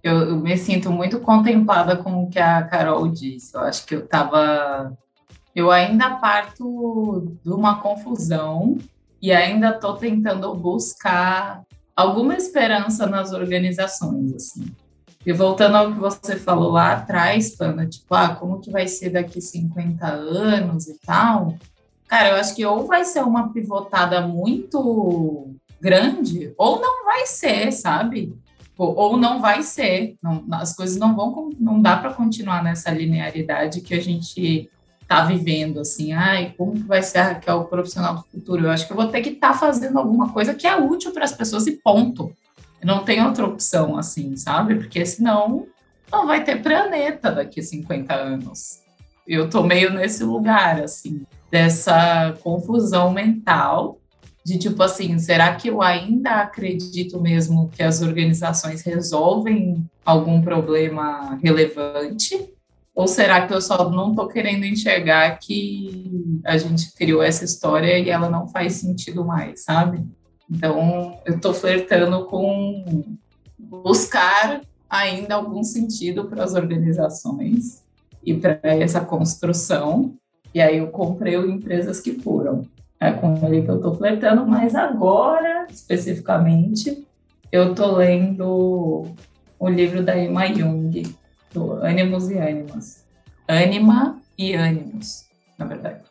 eu, eu, me sinto muito contemplada com o que a Carol disse. Eu acho que eu tava. Eu ainda parto de uma confusão e ainda estou tentando buscar alguma esperança nas organizações, assim. E voltando ao que você falou lá atrás, Pana, tipo, ah, como que vai ser daqui 50 anos e tal? Cara, eu acho que ou vai ser uma pivotada muito grande, ou não vai ser, sabe? ou não vai ser. Não, as coisas não vão, não dá para continuar nessa linearidade que a gente está vivendo, assim, ai, como que vai ser a Raquel o profissional do futuro? Eu acho que eu vou ter que estar tá fazendo alguma coisa que é útil para as pessoas e ponto. Não tem outra opção, assim, sabe? Porque senão não vai ter planeta daqui a 50 anos. Eu tô meio nesse lugar, assim, dessa confusão mental de tipo assim, será que eu ainda acredito mesmo que as organizações resolvem algum problema relevante? Ou será que eu só não estou querendo enxergar que a gente criou essa história e ela não faz sentido mais, sabe? Então, eu estou flertando com buscar ainda algum sentido para as organizações e para essa construção. E aí eu comprei o Empresas que Foram é com ele que eu estou flertando, mas agora, especificamente, eu estou lendo o livro da Emma Jung, do Ânimos e Ânimas. Anima e ânimos, na verdade.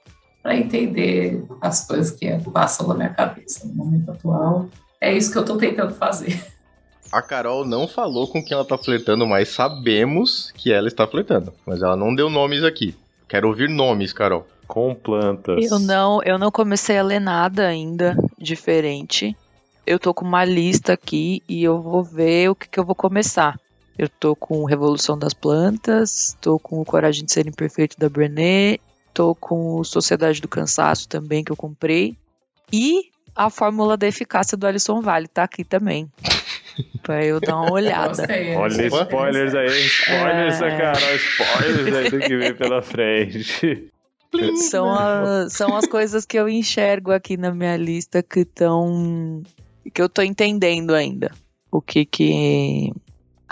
Para entender as coisas que passam na minha cabeça no momento atual. É isso que eu estou tentando fazer. A Carol não falou com quem ela está flertando, mas sabemos que ela está flertando. Mas ela não deu nomes aqui. Quero ouvir nomes, Carol com plantas. Eu não, eu não comecei a ler nada ainda diferente. Eu tô com uma lista aqui e eu vou ver o que, que eu vou começar. Eu tô com Revolução das Plantas, tô com o Coragem de Ser Imperfeito da Brené, tô com Sociedade do Cansaço também que eu comprei. E a Fórmula da Eficácia do Alisson Vale tá aqui também. *laughs* pra eu dar uma olhada. Olha spoilers aí, spoilers, é... cara, spoilers aí do que vem pela frente. São, a, são as coisas que eu enxergo aqui na minha lista que estão. que eu tô entendendo ainda. O que que.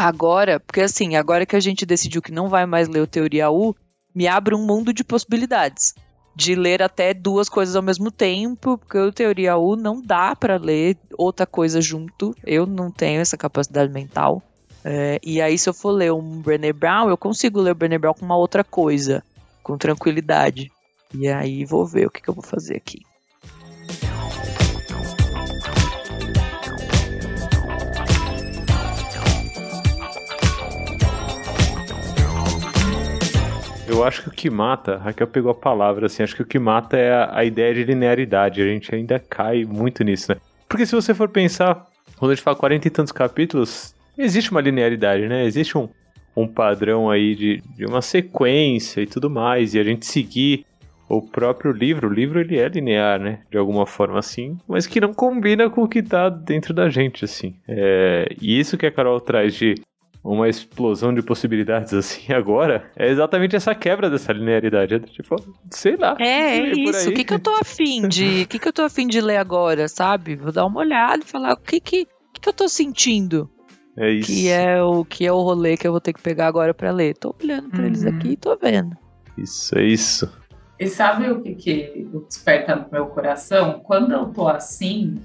Agora, porque assim, agora que a gente decidiu que não vai mais ler o Teoria U, me abre um mundo de possibilidades. De ler até duas coisas ao mesmo tempo, porque o Teoria U não dá para ler outra coisa junto. Eu não tenho essa capacidade mental. É, e aí, se eu for ler um Brené Brown, eu consigo ler o Brené Brown com uma outra coisa com tranquilidade. E aí vou ver o que, que eu vou fazer aqui. Eu acho que o que mata, Raquel pegou a palavra, assim, acho que o que mata é a, a, ideia de linearidade. A gente ainda cai muito nisso, né? Porque se você for pensar, quando a gente fala 40 e tantos capítulos, existe uma linearidade, né? Existe um, um padrão aí de, de uma sequência e tudo mais, e a gente seguir o próprio livro, o livro ele é linear, né, de alguma forma assim, mas que não combina com o que tá dentro da gente, assim. É, e isso que a Carol traz de uma explosão de possibilidades assim *laughs* agora é exatamente essa quebra dessa linearidade. É tipo, sei lá. É, é isso. O que, que eu tô afim de. O que, que eu tô afim de ler agora, sabe? Vou dar uma olhada e falar o que, que, que, que eu tô sentindo. É isso. Que é o que é o rolê que eu vou ter que pegar agora para ler. Tô olhando para uhum. eles aqui e tô vendo. Isso, é isso. E sabe o que, que desperta no meu coração? Quando eu tô assim,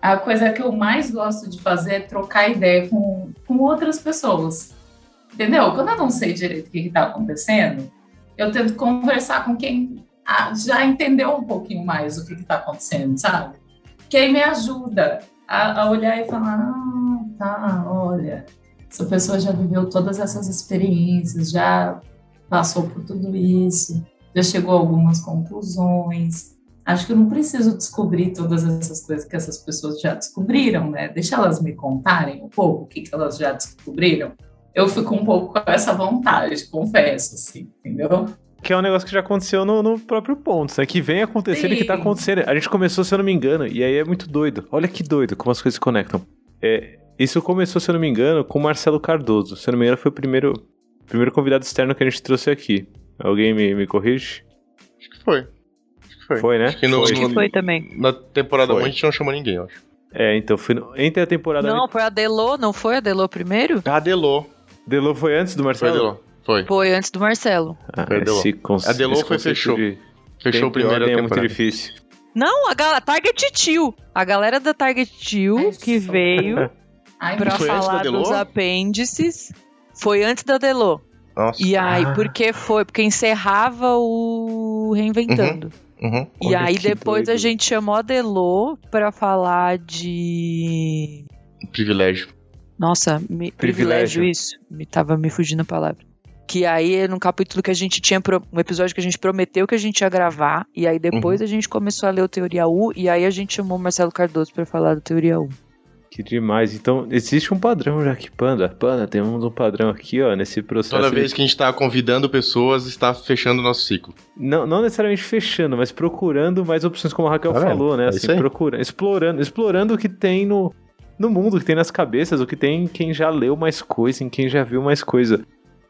a coisa que eu mais gosto de fazer é trocar ideia com, com outras pessoas. Entendeu? Quando eu não sei direito o que está acontecendo, eu tento conversar com quem ah, já entendeu um pouquinho mais o que está acontecendo, sabe? Que aí me ajuda a, a olhar e falar: ah, tá, olha, essa pessoa já viveu todas essas experiências, já passou por tudo isso, já chegou a algumas conclusões. Acho que eu não preciso descobrir todas essas coisas que essas pessoas já descobriram, né? Deixa elas me contarem um pouco o que, que elas já descobriram. Eu fico um pouco com essa vontade, confesso, assim, entendeu? Que é um negócio que já aconteceu no, no próprio ponto, né? Que vem acontecendo e que tá acontecendo. A gente começou, se eu não me engano, e aí é muito doido. Olha que doido como as coisas se conectam. É, isso começou, se eu não me engano, com o Marcelo Cardoso. Se eu não me engano, foi o primeiro, primeiro convidado externo que a gente trouxe aqui. Alguém me, me corrige? Acho que foi. Acho foi. Foi, né? Acho que, no, Foi. Que no- foi também. na temporada 1 Foi. a gente não chamou ninguém, eu acho. É, então foi no- entre a temporada. Não, foi a Delô, não foi a Delô primeiro? A Delô. Delô foi antes do Foi a Marcelo? Delô. Foi. Foi antes do Marcelo. Ah, Foi a Delô. esse conce- A Delô esse foi fechou. de Fechou primeira ordem é muito temporada. difícil. Não, a galera, Target Tio. A galera da Target Tio que veio *laughs* Ai, pra Foi falar dos apêndices foi antes da Delô. Nossa. E aí, Ah. por que foi? Porque encerrava o Reinventando. Uhum. E Olha aí depois a doido. gente chamou a Delô pra falar de. Privilégio. Nossa, me... Privilégio. privilégio isso. Me tava me fugindo a palavra. Que aí é num capítulo que a gente tinha. pro- Um episódio que a gente prometeu que a gente ia gravar. E aí depois a gente começou a ler o Teoria U. E aí a gente chamou o Marcelo Cardoso pra falar do Teoria U. Que demais. Então, existe um padrão já aqui, Panda. Panda, temos um padrão aqui, ó, nesse processo. Toda de- vez que a gente tá convidando pessoas, está fechando o nosso ciclo. Não, não necessariamente fechando, mas procurando mais opções, como a Raquel vendo? falou, né? É Assim, procurando, explorando, explorando o que tem no, no mundo, o que tem nas cabeças, o que tem em quem já leu mais coisa, em quem já viu mais coisa.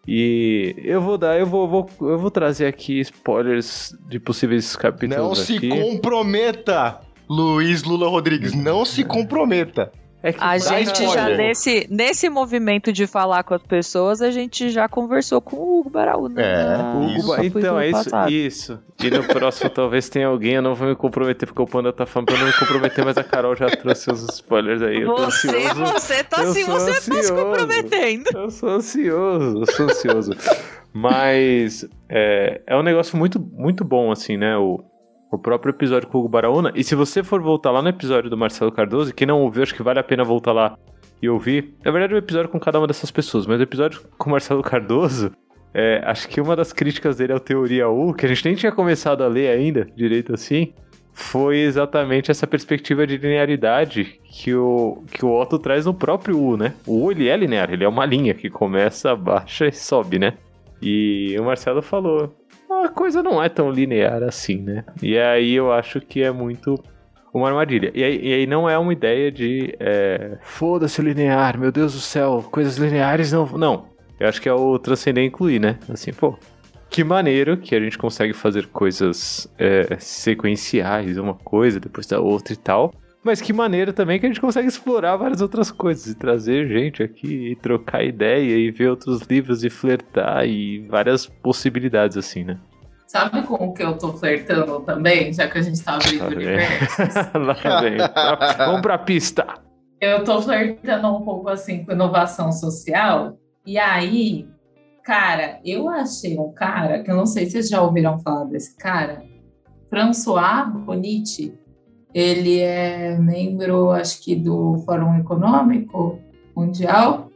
E eu vou dar, eu vou, vou- eu vou trazer aqui spoilers de possíveis capítulos Não se aqui. comprometa, Luiz Lula Rodrigues. Não se comprometa. É que A gente já spoiler. nesse, nesse movimento de falar com as pessoas, a gente já conversou com o Hugo Baraú. né? É, Na- o Hugo então, é isso, passado. isso. E no próximo talvez tenha alguém, eu não vou me comprometer, porque o Panda tá falando pra eu não me comprometer, mas a Carol já trouxe os spoilers aí. Você, ansioso. você tá assim, você tá se comprometendo. Eu sou ansioso, eu sou ansioso. Mas é, é um negócio muito, muito bom, assim, né? O, o próprio episódio com o Baraúna. E se você for voltar lá no episódio do Marcelo Cardoso, quem não ouviu, acho que vale a pena voltar lá e ouvir. Na verdade, é um episódio com cada uma dessas pessoas, mas o episódio com o Marcelo Cardoso. é, acho que uma das críticas dele ao Teoria U, que a gente nem tinha começado a ler ainda, direito assim, foi exatamente essa perspectiva de linearidade que o, que o Otto traz no próprio U, né? O U ele é linear, ele é uma linha que começa, baixa e sobe, né? E o Marcelo falou, a coisa não é tão linear assim, né? E aí eu acho que é muito uma armadilha. E aí, e aí não é uma ideia de é, foda-se o linear, meu Deus do céu, coisas lineares não. Não. Eu acho que é o transcender e incluir, né? Assim, pô. Que maneiro que a gente consegue fazer coisas é, sequenciais, uma coisa depois da outra e tal. Mas que maneiro também que a gente consegue explorar várias outras coisas e trazer gente aqui e trocar ideia e ver outros livros e flertar e várias possibilidades assim, né? Sabe com o que eu tô flertando também, já que a gente tá abrindo Tá universos? *laughs* Lá vem. Vamos pra pista. Eu tô flertando um pouco assim com inovação social. E aí, cara, eu achei um cara, que eu não sei se vocês já ouviram falar desse cara, François Bonite. Ele é membro, acho que, do Fórum Econômico Mundial.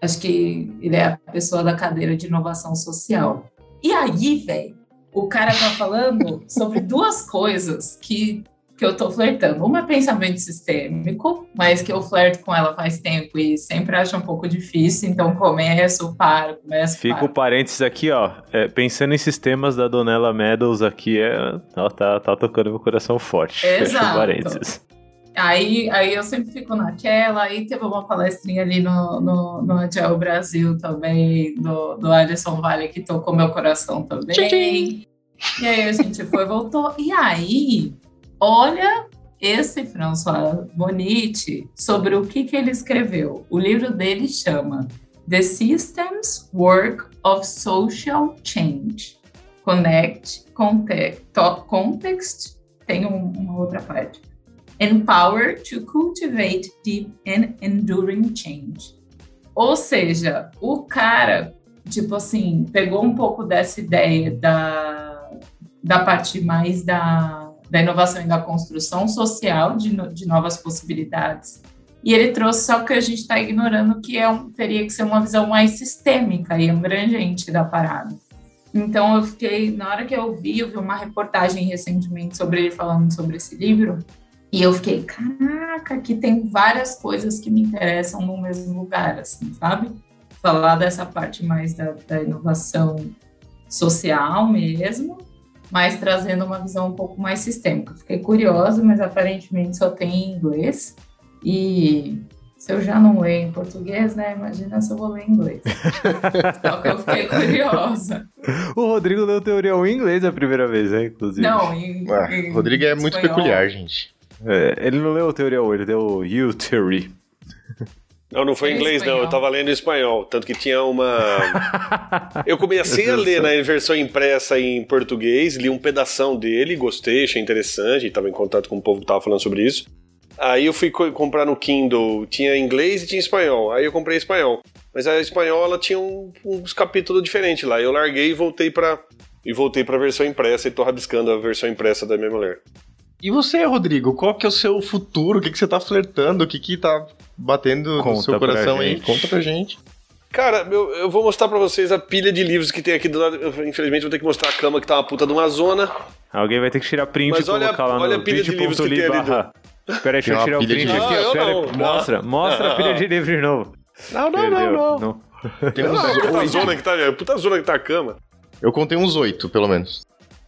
Acho que ele é a pessoa da cadeira de inovação social. E aí, velho, o cara tá falando sobre duas coisas que que eu tô flertando. Uma é pensamento sistêmico, mas que eu flerto com ela faz tempo e sempre acho um pouco difícil, então começo, paro, começo, Fica o paro. parênteses aqui, ó. É, pensando em sistemas da Donella Meadows aqui, é, ela tá, tá tocando meu coração forte. Fecha o Exato. parênteses. Aí, aí eu sempre fico naquela, aí teve uma palestrinha ali no, no, no Agile Brasil também, do, do Alisson Vale, que tocou meu coração também. E aí a gente foi, voltou. E aí, olha esse François Bonite sobre o que, que ele escreveu. O livro dele chama The Systems Work of Social Change. Connect, context, context tem um- uma outra parte. Empower to cultivate deep and enduring change. Ou seja, o cara, tipo assim, pegou um pouco dessa ideia da, da parte mais da, da inovação e da construção social de, de novas possibilidades E ele trouxe só que a gente está ignorando que é um, teria que ser uma visão mais sistêmica e abrangente da parada. Então eu fiquei, na hora que eu vi, eu vi uma reportagem recentemente sobre ele falando sobre esse livro, e eu fiquei, caraca, que tem várias coisas que me interessam no mesmo lugar, assim, sabe? Falar dessa parte mais da, da inovação social mesmo, mas trazendo uma visão um pouco mais sistêmica. Fiquei curiosa, mas aparentemente só tem em inglês. E se eu já não leio em português, né? Imagina se eu vou ler em inglês. *laughs* Só que eu fiquei curiosa. O Rodrigo leu teoria em inglês a primeira vez, né? Inclusive. Não, em, Ué, em Rodrigo é muito espanhol. peculiar, gente. É, ele não leu teoria 1, ele deu You Theory. Não, não foi em inglês, não. espanhol. Eu tava lendo em espanhol. Tanto que tinha uma. Eu comecei a ler na versão impressa em português, li um pedação dele, gostei, achei interessante, tava em contato com o povo que tava falando sobre isso. Aí eu fui co- comprar no Kindle, tinha inglês e tinha espanhol. Aí eu comprei espanhol. Mas a espanhola tinha um- uns capítulos diferentes lá. Eu larguei e voltei pra. E voltei pra versão impressa e tô rabiscando a versão impressa da minha mulher. E você, Rodrigo, qual que é o seu futuro? O que, que você tá flertando? O que, que tá batendo no Conta seu pra coração aí? Conta pra gente. Cara, eu, eu vou mostrar pra vocês a pilha de livros que tem aqui do lado. Eu, infelizmente vou ter que mostrar a cama que tá uma puta de uma zona. Alguém vai ter que tirar print Mas e olha- colocar lá olha no a pilha de livros que tem ali do- barra. Peraí, deixa eu tirar o print de aqui, livros. ó. Não, Pera, eu não. mostra, mostra a pilha de livros de novo. Não, não, Perdeu. não, não. Tem uns Não, a puta oito. zona que tá, a puta zona que tá a cama. Eu contei uns oito, pelo menos.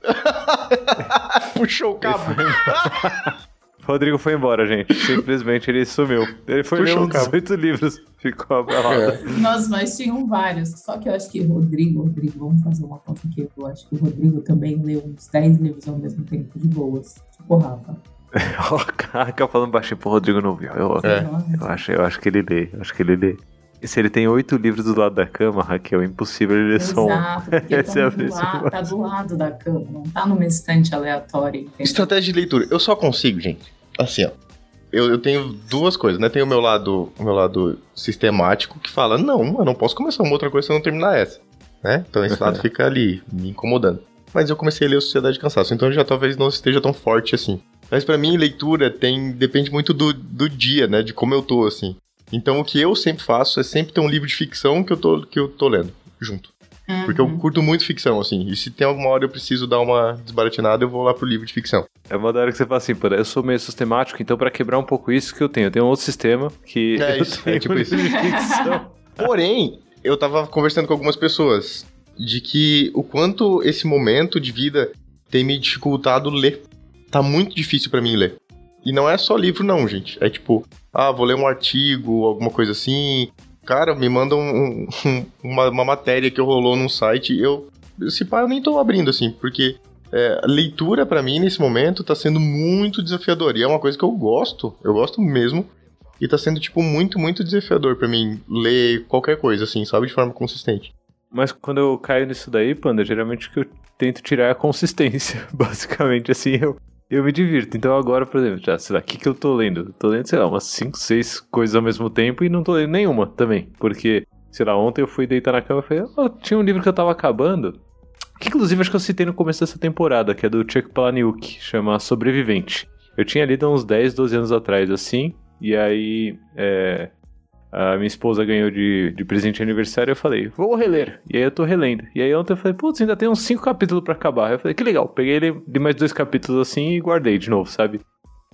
*laughs* Puxou o cabo. *laughs* Rodrigo foi embora, gente. Simplesmente ele sumiu. Ele foi ler dos oito livros. Ficou abalado. Nossa, mas tinham vários. Só que eu acho que o Rodrigo, Rodrigo, vamos fazer uma conta aqui. Eu acho que o Rodrigo também leu uns 10 livros ao mesmo tempo de boas. Tipo o Rafa. *laughs* Ó, Caraca, falando baixinho pro Rodrigo não viu. Eu, É. eu, acho, eu acho que ele lê. Eu acho que ele lê. E se ele tem oito livros do lado da cama, Raquel, é impossível ele ler só um. Exato, *laughs* é do lado, tá do lado da cama, não tá numa estante aleatória. entendeu? Estratégia de leitura. Eu só consigo, gente. Assim, ó. Eu, eu tenho duas coisas, né? Tem o meu lado, o meu lado sistemático que fala, não, eu não posso começar uma outra coisa se eu não terminar essa. Né? Então esse lado *laughs* fica ali, me incomodando. Mas eu comecei a ler o Sociedade de Cansaço, então já talvez não esteja tão forte assim. Mas pra mim, leitura tem depende muito do, do dia, né? De como eu tô, assim. Então o que eu sempre faço é sempre ter um livro de ficção que eu tô, que eu tô lendo, junto. Porque eu Uhum. curto muito ficção, assim. E se tem alguma hora eu preciso dar uma desbaratinada, eu vou lá pro livro de ficção. É uma da hora que você fala assim, pô, eu sou meio sistemático, então pra quebrar um pouco isso que eu tenho, eu tenho um outro sistema que É *laughs* eu isso, tenho é *laughs* tipo um isso. livro de ficção. Porém, eu tava conversando com algumas pessoas de que o quanto esse momento de vida tem me dificultado ler. Tá muito difícil pra mim ler. E não é só livro, não, gente. É tipo, ah, vou ler um artigo, alguma coisa assim. Cara, me mandam um- um- uma, uma matéria que rolou num site. Eu, se pá, eu nem tô abrindo, assim, porque é, leitura pra mim nesse momento tá sendo muito desafiador. E é uma coisa que eu gosto, eu gosto mesmo. E tá sendo, tipo, muito, muito desafiador pra mim ler qualquer coisa, assim, sabe? De forma consistente. Mas quando eu caio nisso daí, Panda, geralmente o que eu tento tirar é a consistência. *laughs* Basicamente, assim, eu, eu me divirto. Então agora, por exemplo, já, o que, que eu tô lendo? Tô lendo, sei lá, umas 5, 6 coisas ao mesmo tempo e não tô lendo nenhuma também. Porque, sei lá, ontem eu fui deitar na cama e falei, ó, tinha um livro que eu tava acabando. Que inclusive acho que eu citei no começo dessa temporada, que é do Chuck Palahniuk, chama Sobrevivente. Eu tinha lido uns 10, 12 anos atrás, assim, e aí é, a minha esposa ganhou de, de presente de aniversário, eu falei, vou reler. E aí eu tô relendo. E aí ontem eu falei, putz, ainda tem uns 5 capítulos pra acabar. Eu falei, que legal. Peguei ele de mais dois capítulos assim e guardei de novo, sabe?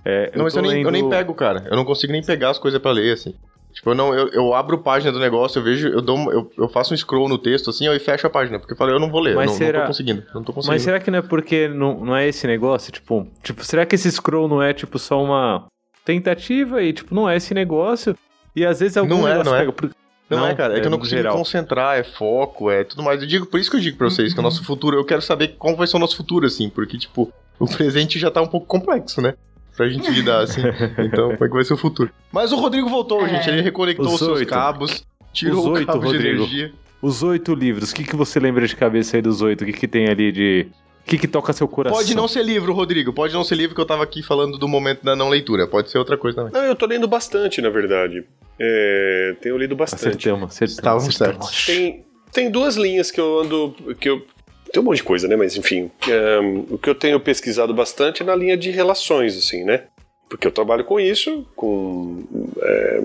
É, não, mas tô eu nem, eu lendo- nem pego, cara. Eu não consigo nem pegar as coisas pra ler, assim. Tipo, eu, não, eu, eu abro página do negócio, eu vejo, eu, dou, eu, eu faço um scroll no texto, assim, ó, e fecho a página. Porque eu falei, eu não vou ler, Mas não, não será- tô conseguindo. Não tô conseguindo. Mas será que não é porque não, não é esse negócio? Tipo, tipo, será que esse scroll não é tipo só uma tentativa e tipo, não é esse negócio? E às vezes algum Não é, não é. pega por- Não, é, cara, é que eu não no consigo geral. concentrar, é foco, é tudo mais. Eu digo, por isso que eu digo pra vocês que o nosso futuro, eu quero saber como vai ser o nosso futuro, assim, porque, tipo, o presente já tá um pouco complexo, né? Pra gente lidar, assim. *laughs* Então, como é que vai ser o futuro? Mas o Rodrigo voltou, É. gente. Ele reconectou Os os seus oito. cabos, tirou Os o oito, cabo de Rodrigo. energia. Os oito livros, o que, que você lembra de cabeça aí dos oito? O que, que tem ali de. O que, que toca seu coração? Pode não ser livro, Rodrigo. Pode não ser livro que eu tava aqui falando do momento da não leitura. Pode ser outra coisa também. Não, eu tô lendo bastante, na verdade. É, tenho lido bastante. Estavam acertamos. certos. Tem, tem duas linhas que eu ando. que eu Tem um monte de coisa, né? Mas enfim. é, o que eu tenho pesquisado bastante é na linha de relações, assim, né? porque eu trabalho com isso, com é,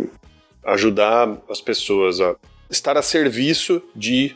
ajudar as pessoas a estar a serviço de,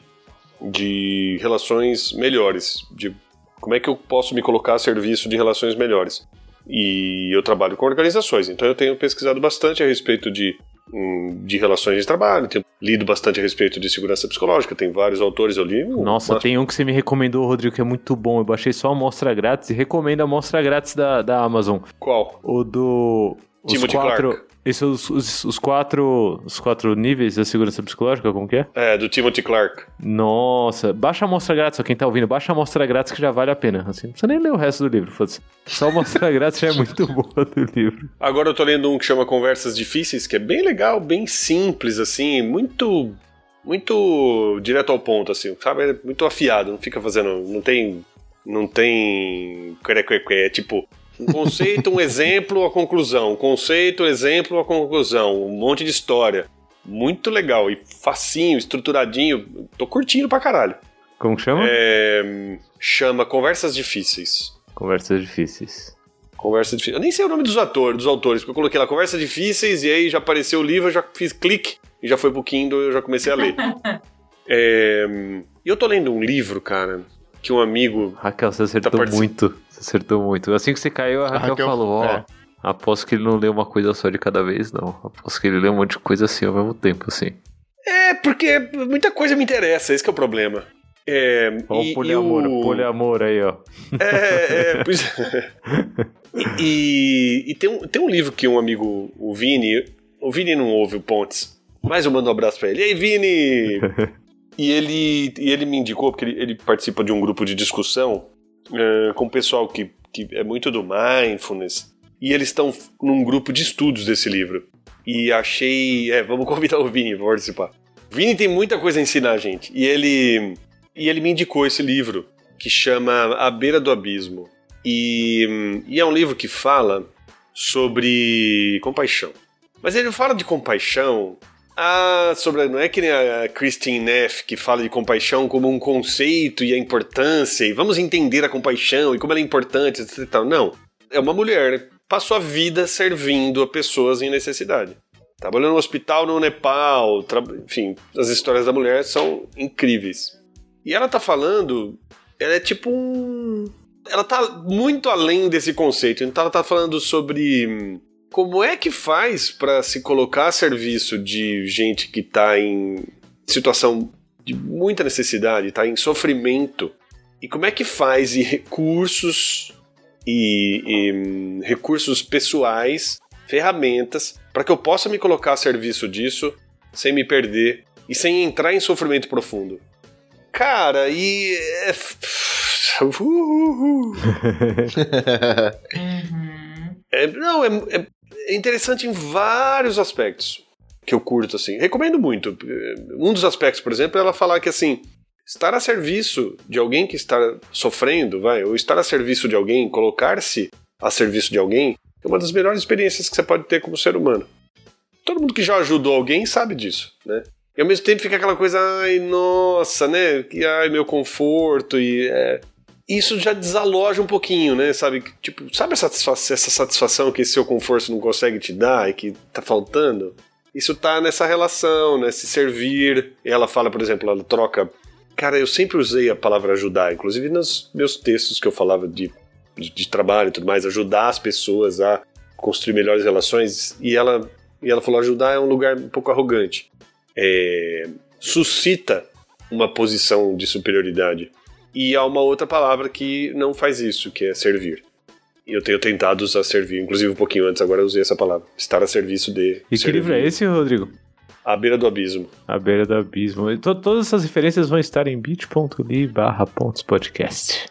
de relações melhores, de como é que eu posso me colocar a serviço de relações melhores. E eu trabalho com organizações, então eu tenho pesquisado bastante a respeito de, hum, de relações de trabalho, tenho lido bastante a respeito de segurança psicológica, tem vários autores eu li. Nossa, mas- tem um que você me recomendou, Rodrigo, que é muito bom. Eu baixei só a amostra grátis e recomendo a amostra grátis da, da Amazon. Qual? O do. Timothy quatro. Clark. Esses os, os, os quatro. Os quatro níveis da segurança psicológica, como que é? É, do Timothy Clark. Nossa, baixa a amostra grátis, ó, quem tá ouvindo, baixa a amostra grátis que já vale a pena. Assim, não precisa nem ler o resto do livro, foda-se. Só a amostra *laughs* grátis já é muito boa do livro. Agora eu tô lendo um que chama Conversas Difíceis, que é bem legal, bem simples, assim, muito. Muito direto ao ponto, assim, sabe? É muito afiado, não fica fazendo. Não tem. Não tem. É tipo. Um conceito, um exemplo, a conclusão. Um conceito, exemplo, a conclusão. Um monte de história. Muito legal e facinho, estruturadinho. Tô curtindo pra caralho. Como que chama? É, chama Conversas Difíceis. Conversas difíceis. Conversa difícil. Eu nem sei o nome dos atores, dos autores, porque eu coloquei lá Conversas Difíceis e aí já apareceu o livro, eu já fiz clique e já foi pro Kindle eu já comecei a ler. *laughs* É, E eu tô lendo um livro, cara, que um amigo. Raquel, você acertou Tá muito. Você acertou muito. Assim que você caiu, a Raquel, Raquel- falou, ó. é. Aposto que ele não lê uma coisa só de cada vez, não. Aposto que ele lê um monte de coisa assim ao mesmo tempo, assim. É, porque muita coisa me interessa, esse que é o problema. É, e- o poliamor, e o- poliamor aí, ó. É, é, pois é. *laughs* E, e tem, um, tem um livro que um amigo, o Vini, o Vini não ouve o Pontes, mas eu mando um abraço pra ele. E aí, Vini! *laughs* e, ele, e ele me indicou, porque ele, ele participa de um grupo de discussão eh, com o pessoal que, que é muito do mindfulness, e eles estão num grupo de estudos desse livro. E achei. É, vamos *laughs* convidar o Vini pra participar. Vini tem muita coisa a ensinar gente. E ele, e ele me indicou esse livro, que chama A Beira do Abismo. E, e é um livro que fala sobre compaixão. Mas ele fala de compaixão. Ah, sobre, não é que nem a Christine Neff que fala de compaixão como um conceito e a importância, e vamos entender a compaixão e como ela é importante, etc. tal. Não. É uma mulher que passou a vida servindo a pessoas em necessidade. Trabalhou no hospital no Nepal, tra- enfim, as histórias da mulher são incríveis. E ela tá falando, ela é tipo um. Ela tá muito além desse conceito. Então ela tá falando sobre hum, como é que faz para se colocar a serviço de gente que tá em situação de muita necessidade, tá em sofrimento. E como é que faz e recursos e, e, hum, recursos pessoais, ferramentas, para que eu possa me colocar a serviço disso sem me perder e sem entrar em sofrimento profundo. Cara, e. É... Uhul. *laughs* Uhum. É, não, é, é- é interessante em vários aspectos que eu curto, assim. Recomendo muito. Um dos aspectos, por exemplo, é ela falar que, assim, estar a serviço de alguém que está sofrendo, vai, ou estar a serviço de alguém, colocar-se a serviço de alguém, é uma das melhores experiências que você pode ter como ser humano. Todo mundo que já ajudou alguém sabe disso, né? E ao mesmo tempo fica aquela coisa, ai, nossa, né? Ai, meu conforto e... é, isso já desaloja um pouquinho, né? Sabe? Tipo, sabe essa satisfa- essa satisfação que seu conforto não consegue te dar e que tá faltando? Isso tá nessa relação, né? Se servir. Ela fala, por exemplo, ela troca. Cara, eu sempre usei a palavra ajudar, inclusive nos meus textos que eu falava de, de, de trabalho e tudo mais, ajudar as pessoas a construir melhores relações. E ela, e ela falou: ajudar é um lugar um pouco arrogante. É, suscita uma posição de superioridade. E há uma outra palavra que não faz isso, que é servir. E eu tenho tentado usar servir, inclusive um pouquinho antes, agora eu usei essa palavra. Estar a serviço de. E que servir. livro é esse, Rodrigo? À beira do abismo. A beira do abismo. E to- todas essas referências vão estar em bit.ly barra pontos podcast.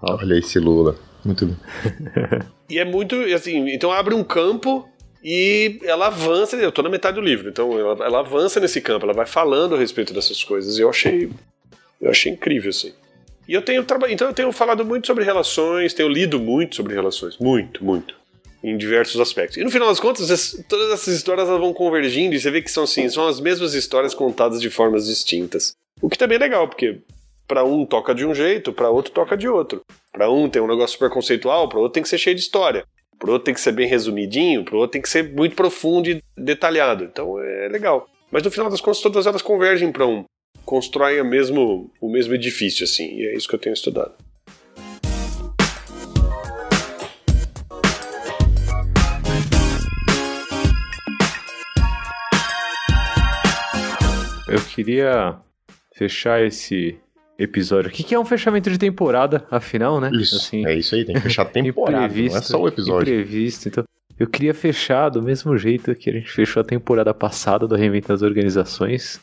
Olha esse Lula. Muito bem. *laughs* E é muito, assim, então abre um campo e ela avança, eu tô na metade do livro, então ela, ela avança nesse campo, ela vai falando a respeito dessas coisas, e eu achei, eu achei incrível, assim. E eu tenho então eu tenho falado muito sobre relações, tenho lido muito sobre relações, muito, muito, em diversos aspectos. E no final das contas, todas essas histórias vão convergindo e você vê que são assim, são as mesmas histórias contadas de formas distintas. O que também é legal, porque para um toca de um jeito, para outro toca de outro. Para um tem um negócio super conceitual, para outro tem que ser cheio de história. Pro outro tem que ser bem resumidinho, pro outro tem que ser muito profundo e detalhado. Então é legal. Mas no final das contas, todas elas convergem para um. Constroem o mesmo, o mesmo edifício, assim. E é isso que eu tenho estudado. Eu queria fechar esse episódio aqui, que é um fechamento de temporada, afinal, né? Isso, Assim, é isso aí, tem que fechar a *laughs* temporada, não é só o episódio. Imprevisto, então. Eu queria fechar do mesmo jeito que a gente fechou a temporada passada do Reinventando as Organizações,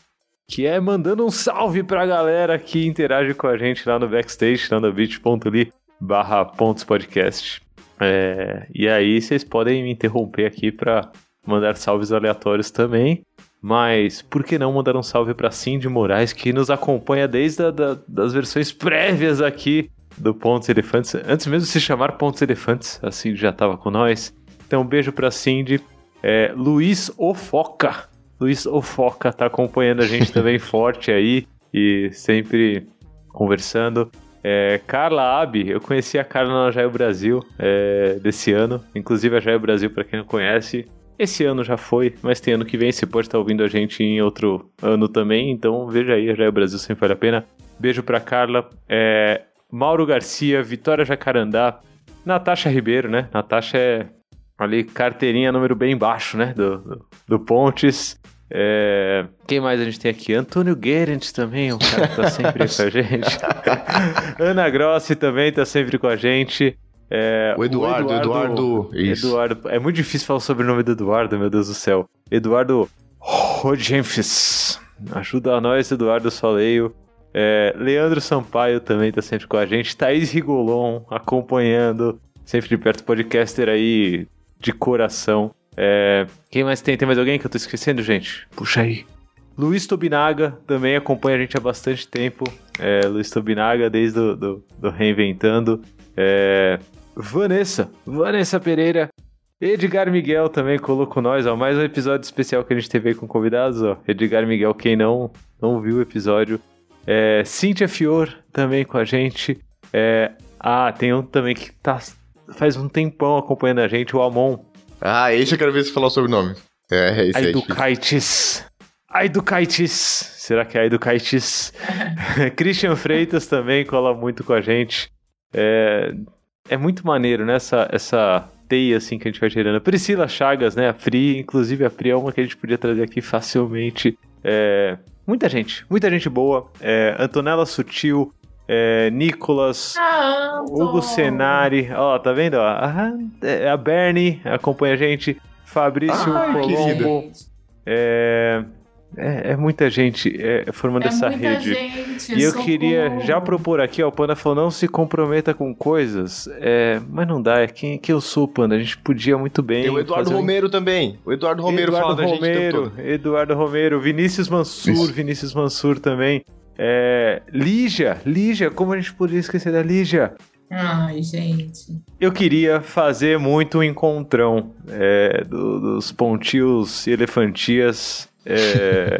que é mandando um salve pra galera que interage com a gente lá no backstage, lá no bit.ly barra pontos podcast. É, e aí vocês podem me interromper aqui pra mandar salves aleatórios também. Mas por que não mandar um salve pra Cindy Moraes, que nos acompanha desde a, da, das versões prévias aqui do Pontos Elefantes. Antes mesmo de se chamar Pontos Elefantes, a Cindy já tava com nós. Então um beijo pra Cindy. É, Luiz Ofoca. Luiz Ofoca tá acompanhando a gente também *laughs* forte aí e sempre conversando. É, Carla Abi, eu conheci a Carla na Jaio Brasil é, desse ano. Inclusive a Jaio Brasil, para quem não conhece, esse ano já foi, mas tem ano que vem. Você pode estar ouvindo a gente em outro ano também. Então veja aí, a Jaio Brasil sempre vale a pena. Beijo pra Carla. É, Mauro Garcia, Vitória Jacarandá, Natasha Ribeiro, né? Natasha é ali carteirinha número bem baixo, né? Do, do, do Pontes. É, quem mais a gente tem aqui? Antônio Guerent também, um cara que tá sempre com a *laughs* gente. Ana Grossi também tá sempre com a gente. É, O Eduardo, Eduardo, isso. Eduardo. É muito difícil falar sobre o nome do Eduardo, meu Deus do céu. Eduardo Rodgenfis. Ajuda nós, Eduardo Soleil. É, Leandro Sampaio também tá sempre com a gente. Thaís Rigolon acompanhando. Sempre de perto, podcaster aí de coração. É, quem mais tem? Tem mais alguém que eu tô esquecendo, gente? Puxa aí. Luiz Tobinaga também acompanha a gente há bastante tempo. É, Luiz Tobinaga, desde do, do, do Reinventando. É, Vanessa, Vanessa Pereira. Edgar Miguel também colocou nós, ó. Mais um episódio especial que a gente teve aí com convidados, ó. Edgar Miguel, quem não, não viu o episódio. É, Cíntia Fior também com a gente. É, ah, tem um também que tá faz um tempão acompanhando a gente, o Amon. Ah, esse eu quero ver se falar o sobrenome. É, é esse aí. Aidukaitis. Aidukaitis. Será que é Aidukaitis? *laughs* Christian Freitas também cola muito com a gente. É, é muito maneiro, né? Essa, essa teia assim que a gente vai gerando. Priscila Chagas, né? A Pri, inclusive a Pri é uma que a gente podia trazer aqui facilmente. É, muita gente, muita gente boa. É, Antonella Sutil, é, Nicolas, Ah, Hugo Senari, ó, tá vendo? ó? Ah, é, a Bernie acompanha a gente, Fabrício Ai, Colombo. É, é, é muita gente é, formando É essa muita rede. gente, E eu socorro. queria já propor aqui, ó, o Panda falou, não se comprometa com coisas, é, mas não dá, é quem, quem eu sou, Panda, a gente podia muito bem Tem o Eduardo fazer um- Romero também. O Eduardo Romero Eduardo fala da gente Romero, todo. Eduardo Romero, Vinícius Mansur, Isso. Vinícius Mansur também. É, Lígia, Lígia, como a gente poderia esquecer da Lígia? Ai, gente. Eu queria fazer muito um encontrão é, do- dos pontios e elefantias é,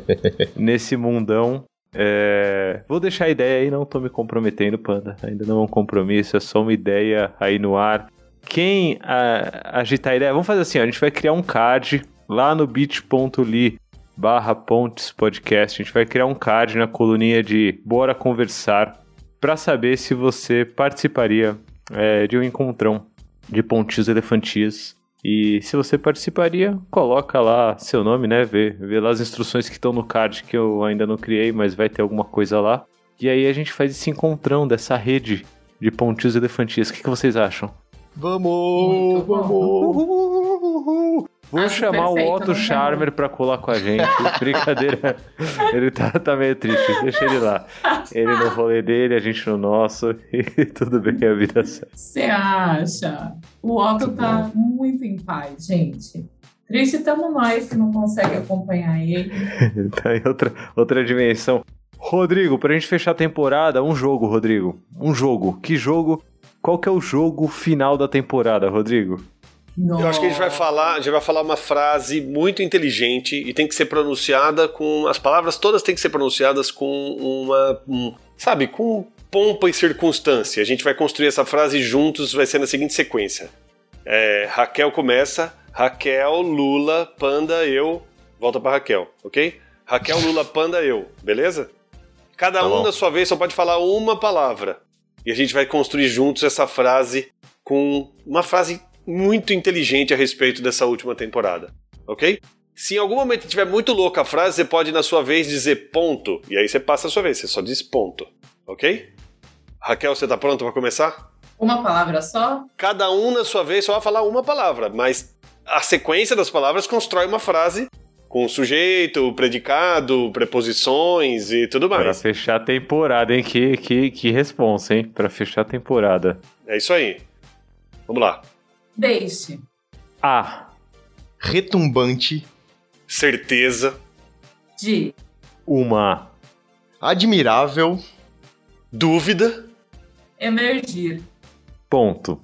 *laughs* nesse mundão. É, vou deixar a ideia aí, não tô me comprometendo, Panda. Ainda não é um compromisso, é só uma ideia aí no ar. Quem ah, agitar a ideia, vamos fazer assim, ó, a gente vai criar um card lá no bit.ly barra pontes podcast. A gente vai criar um card na coluninha de Bora Conversar para saber se você participaria é, de um encontrão de pontinhos elefantias. E se você participaria, coloca lá seu nome, né? Vê, vê lá as instruções que estão no card que eu ainda não criei, mas vai ter alguma coisa lá. E aí a gente faz esse encontrão dessa rede de pontinhos elefantias. O que, que vocês acham? Vamos, Muito bom. vamos. Vou Acho chamar o perfeito, Otto não tem Charmer pra colar com a gente. *laughs* Brincadeira. Ele tá, tá meio triste. Deixa ele lá. Ele no rolê dele, a gente no nosso. *laughs* E tudo bem, a vida segue. Você acha? O Otto tá muito em paz, gente. Triste estamos nós que não consegue acompanhar ele. *laughs* Ele tá em outra, outra dimensão. Rodrigo, pra gente fechar a temporada, um jogo, Rodrigo. Um jogo. Que jogo? Qual que é o jogo final da temporada, Rodrigo? Eu acho que a gente vai falar, a gente vai falar uma frase muito inteligente e tem que ser pronunciada com as palavras todas têm que ser pronunciadas com uma, um, sabe, com pompa e circunstância. A gente vai construir essa frase juntos, vai ser na seguinte sequência: É, Raquel começa. Raquel, Lula, Panda, eu. Volta pra Raquel, ok? Raquel, Lula, Panda, eu. Beleza? Cada Tá um, bom. da sua vez, só pode falar uma palavra. E a gente vai construir juntos essa frase com uma frase muito inteligente a respeito dessa última temporada, ok? Se em algum momento tiver muito louca a frase, você pode, na sua vez, dizer ponto. E aí você passa a sua vez, você só diz ponto, ok? Raquel, você tá pronto para começar? Uma palavra só? Cada um, na sua vez, só vai falar uma palavra, mas a sequência das palavras constrói uma frase com sujeito, predicado, preposições e tudo Pra mais. fechar a temporada, hein? Que, que, que responsa, hein? Pra fechar a temporada. É isso aí. Vamos lá. Deixe. A. Retumbante. Certeza, De. Uma. Admirável. dúvida, Emergir. Ponto.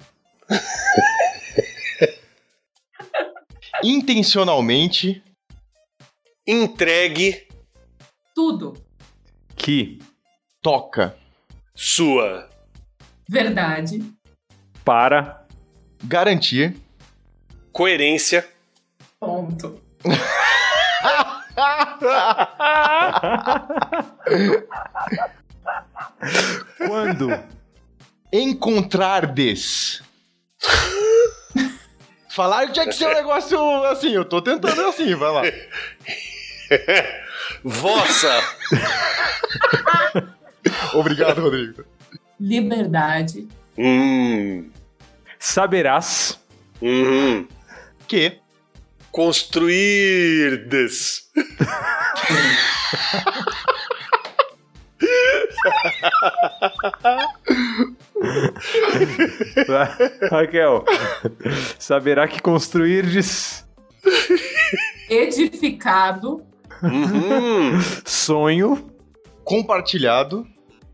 *laughs* Intencionalmente. entregue, Tudo. Que. Toca. sua, Verdade. Para. Garantir. coerência, Ponto. *laughs* Quando. Encontrardes. *laughs* Falaram que tinha que ser um negócio assim, eu tô tentando assim, vai lá. *laughs* vossa, Obrigado, Rodrigo. Liberdade. hum, Saberás. uhum. Que construirdes, Raquel. Saberá que construirdes Edificado. uhum. sonho. compartilhado.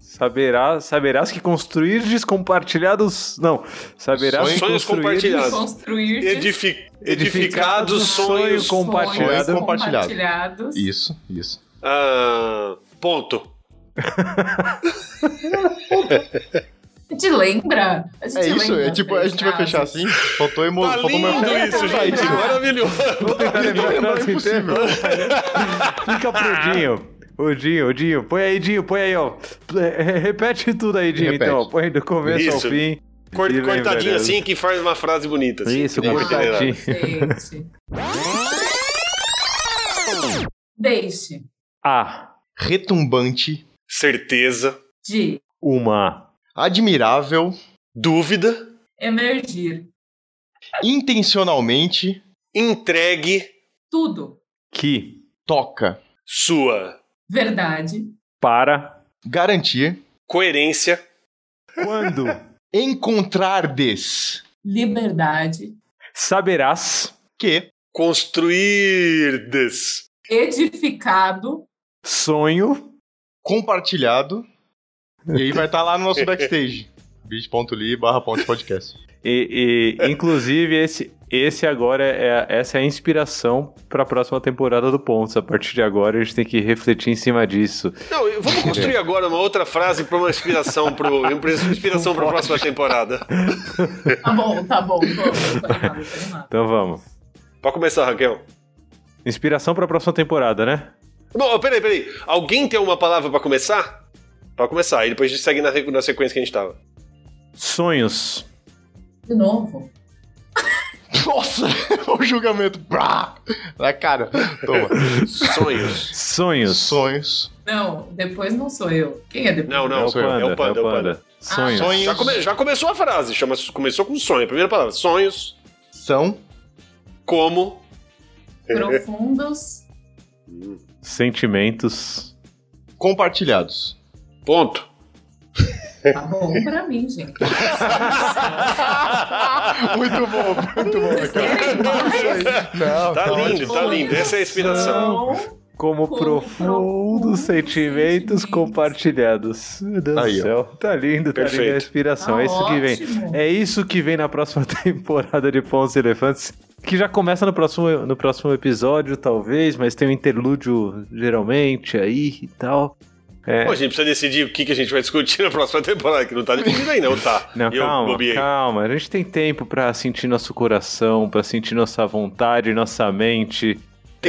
Saberá, saberás que construirdes compartilhados. Não. Saberás que Sonhos compartilhados. Construir. Edifi- edificados sonhos, sonho compartilhado. Sonhos compartilhado. compartilhados. Isso, isso. ah, ponto. *laughs* Te lembra? A gente É isso, lembra é tipo, a gente vai fechar assim. Faltou emo... Tá faltou uma lindo isso, gente, maravilhoso. Vou tentar *laughs* lembrar a é frase inteira. *laughs* Fica pro Dinho. O Dinho, o Dinho. Põe aí, Dinho, põe aí, ó. Re- Repete tudo aí, Dinho, Repete. então. Põe do começo ao Isso. fim. Cort- E cortadinho assim que faz uma frase bonita. Assim, Isso, cortadinho. entender Gente. Deixe. A. Retumbante. Certeza, De. Uma. Admirável. dúvida, Emergir. Intencionalmente. entregue, Tudo. Que. Toca. sua, Verdade. Para. Garantir. coerência, Quando. *laughs* Encontrardes. Liberdade. Saberás. Que construirdes, Edificado. Sonho. compartilhado. E aí vai estar lá no nosso backstage. *laughs* bit.ly barra ponte podcast. E, e, inclusive, esse, esse agora é essa é a inspiração para a próxima temporada do Pontos. A partir de agora, a gente tem que refletir em cima disso. Não, vamos construir agora uma outra frase para uma inspiração uma inspiração para a próxima temporada. Tá bom, tá bom. Vamos, tô animado, tô animado. Então vamos. Pode começar, Raquel. Inspiração para a próxima temporada, né? Bom, peraí, peraí. Alguém tem uma palavra para começar? Para começar, e depois a gente segue na, na sequência que a gente tava. Sonhos. De novo. *laughs* Nossa, *laughs* o julgamento. Brá, na cara. Toma. Sonhos. Sonhos. Sonhos. Não, depois não sou eu. Quem é depois? Não, É não, o sou eu. panda, é o panda, é o panda. Sonhos. Sonhos. Já, come- já começou a frase, chama, começou com sonho, a primeira palavra. Sonhos, São. como, Profundos. Sentimentos. Compartilhados. ponto. Tá bom pra mim, gente. *laughs* muito bom, muito bom. Mais? Não, Tá lindo, ótimo. tá lindo. Essa é a inspiração. Como Como profundos profundos sentimentos sentimentos. compartilhados. Meu Deus Aí, do ó. céu. Tá lindo, tá linda a Perfeito. inspiração. Tá é isso que vem. ótimo. É isso que vem na próxima *laughs* temporada de Pontos e Elefantes. Que já começa no próximo, no próximo episódio, talvez, mas tem um interlúdio geralmente aí e tal. É. Pô, a gente precisa decidir o que, que a gente vai discutir *laughs* na próxima temporada, que não tá definido ainda, ou tá? Não, eu calma, calma. A gente tem tempo pra sentir nosso coração, pra sentir nossa vontade, nossa mente.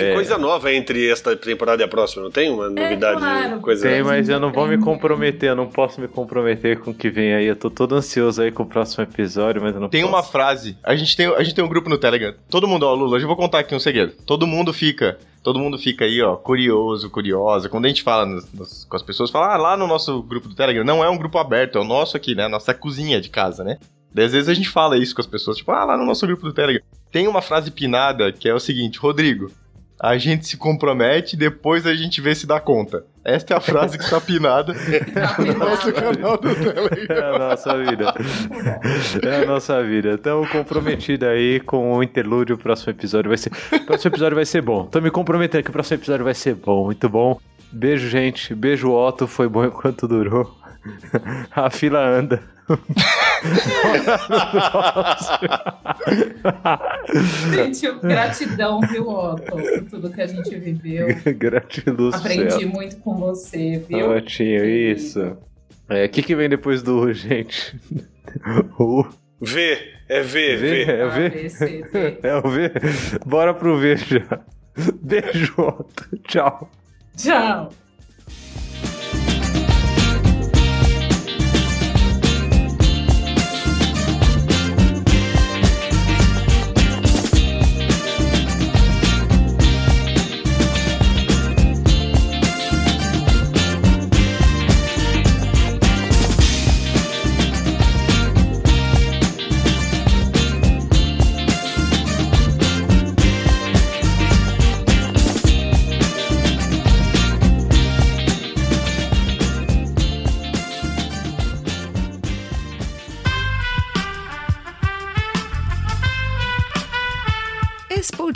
Tem É. coisa nova entre esta temporada e a próxima, não tem? Uma novidade? claro. coisa Tem, mas eu não vou me Tem. comprometer, eu não posso me comprometer com o que vem aí. Eu tô todo ansioso aí com o próximo episódio, mas eu não Tem posso. uma frase. A gente tem, a gente tem um grupo no Telegram. Todo mundo, ó, Lula, hoje eu vou contar aqui um segredo. Todo mundo fica. Todo mundo fica aí, ó, curioso, curiosa. Quando a gente fala nos- nos- com as pessoas, fala, ah, lá no nosso grupo do Telegram. Não é um grupo aberto, é o nosso aqui, né? Nossa cozinha de casa, né? Daí às vezes a gente fala isso com as pessoas, tipo, ah, lá no nosso grupo do Telegram. Tem uma frase pinada que é o seguinte, Rodrigo. A gente se compromete, depois a gente vê se dá conta. Esta é a frase que está pinada *laughs* no nosso canal do Telegram. É a nossa vida. É a nossa vida. Estamos comprometidos aí com o interlúdio. O próximo episódio vai ser. O próximo episódio vai ser bom. Tô me comprometendo que o próximo episódio vai ser bom, muito bom. Beijo, gente. Beijo, Otto. Foi bom enquanto durou. A fila anda. *laughs* Gente, gratidão, viu, Otto, por tudo que a gente viveu. *laughs* Gratiluz do Aprendi céu. muito com você, viu? Otinho, isso. É, o que, que vem depois do U, gente? *laughs* O V, é V, V? V. É o V? A, B, C, D. É o V? Bora pro V já. Beijo, Otto. Tchau. Tchau.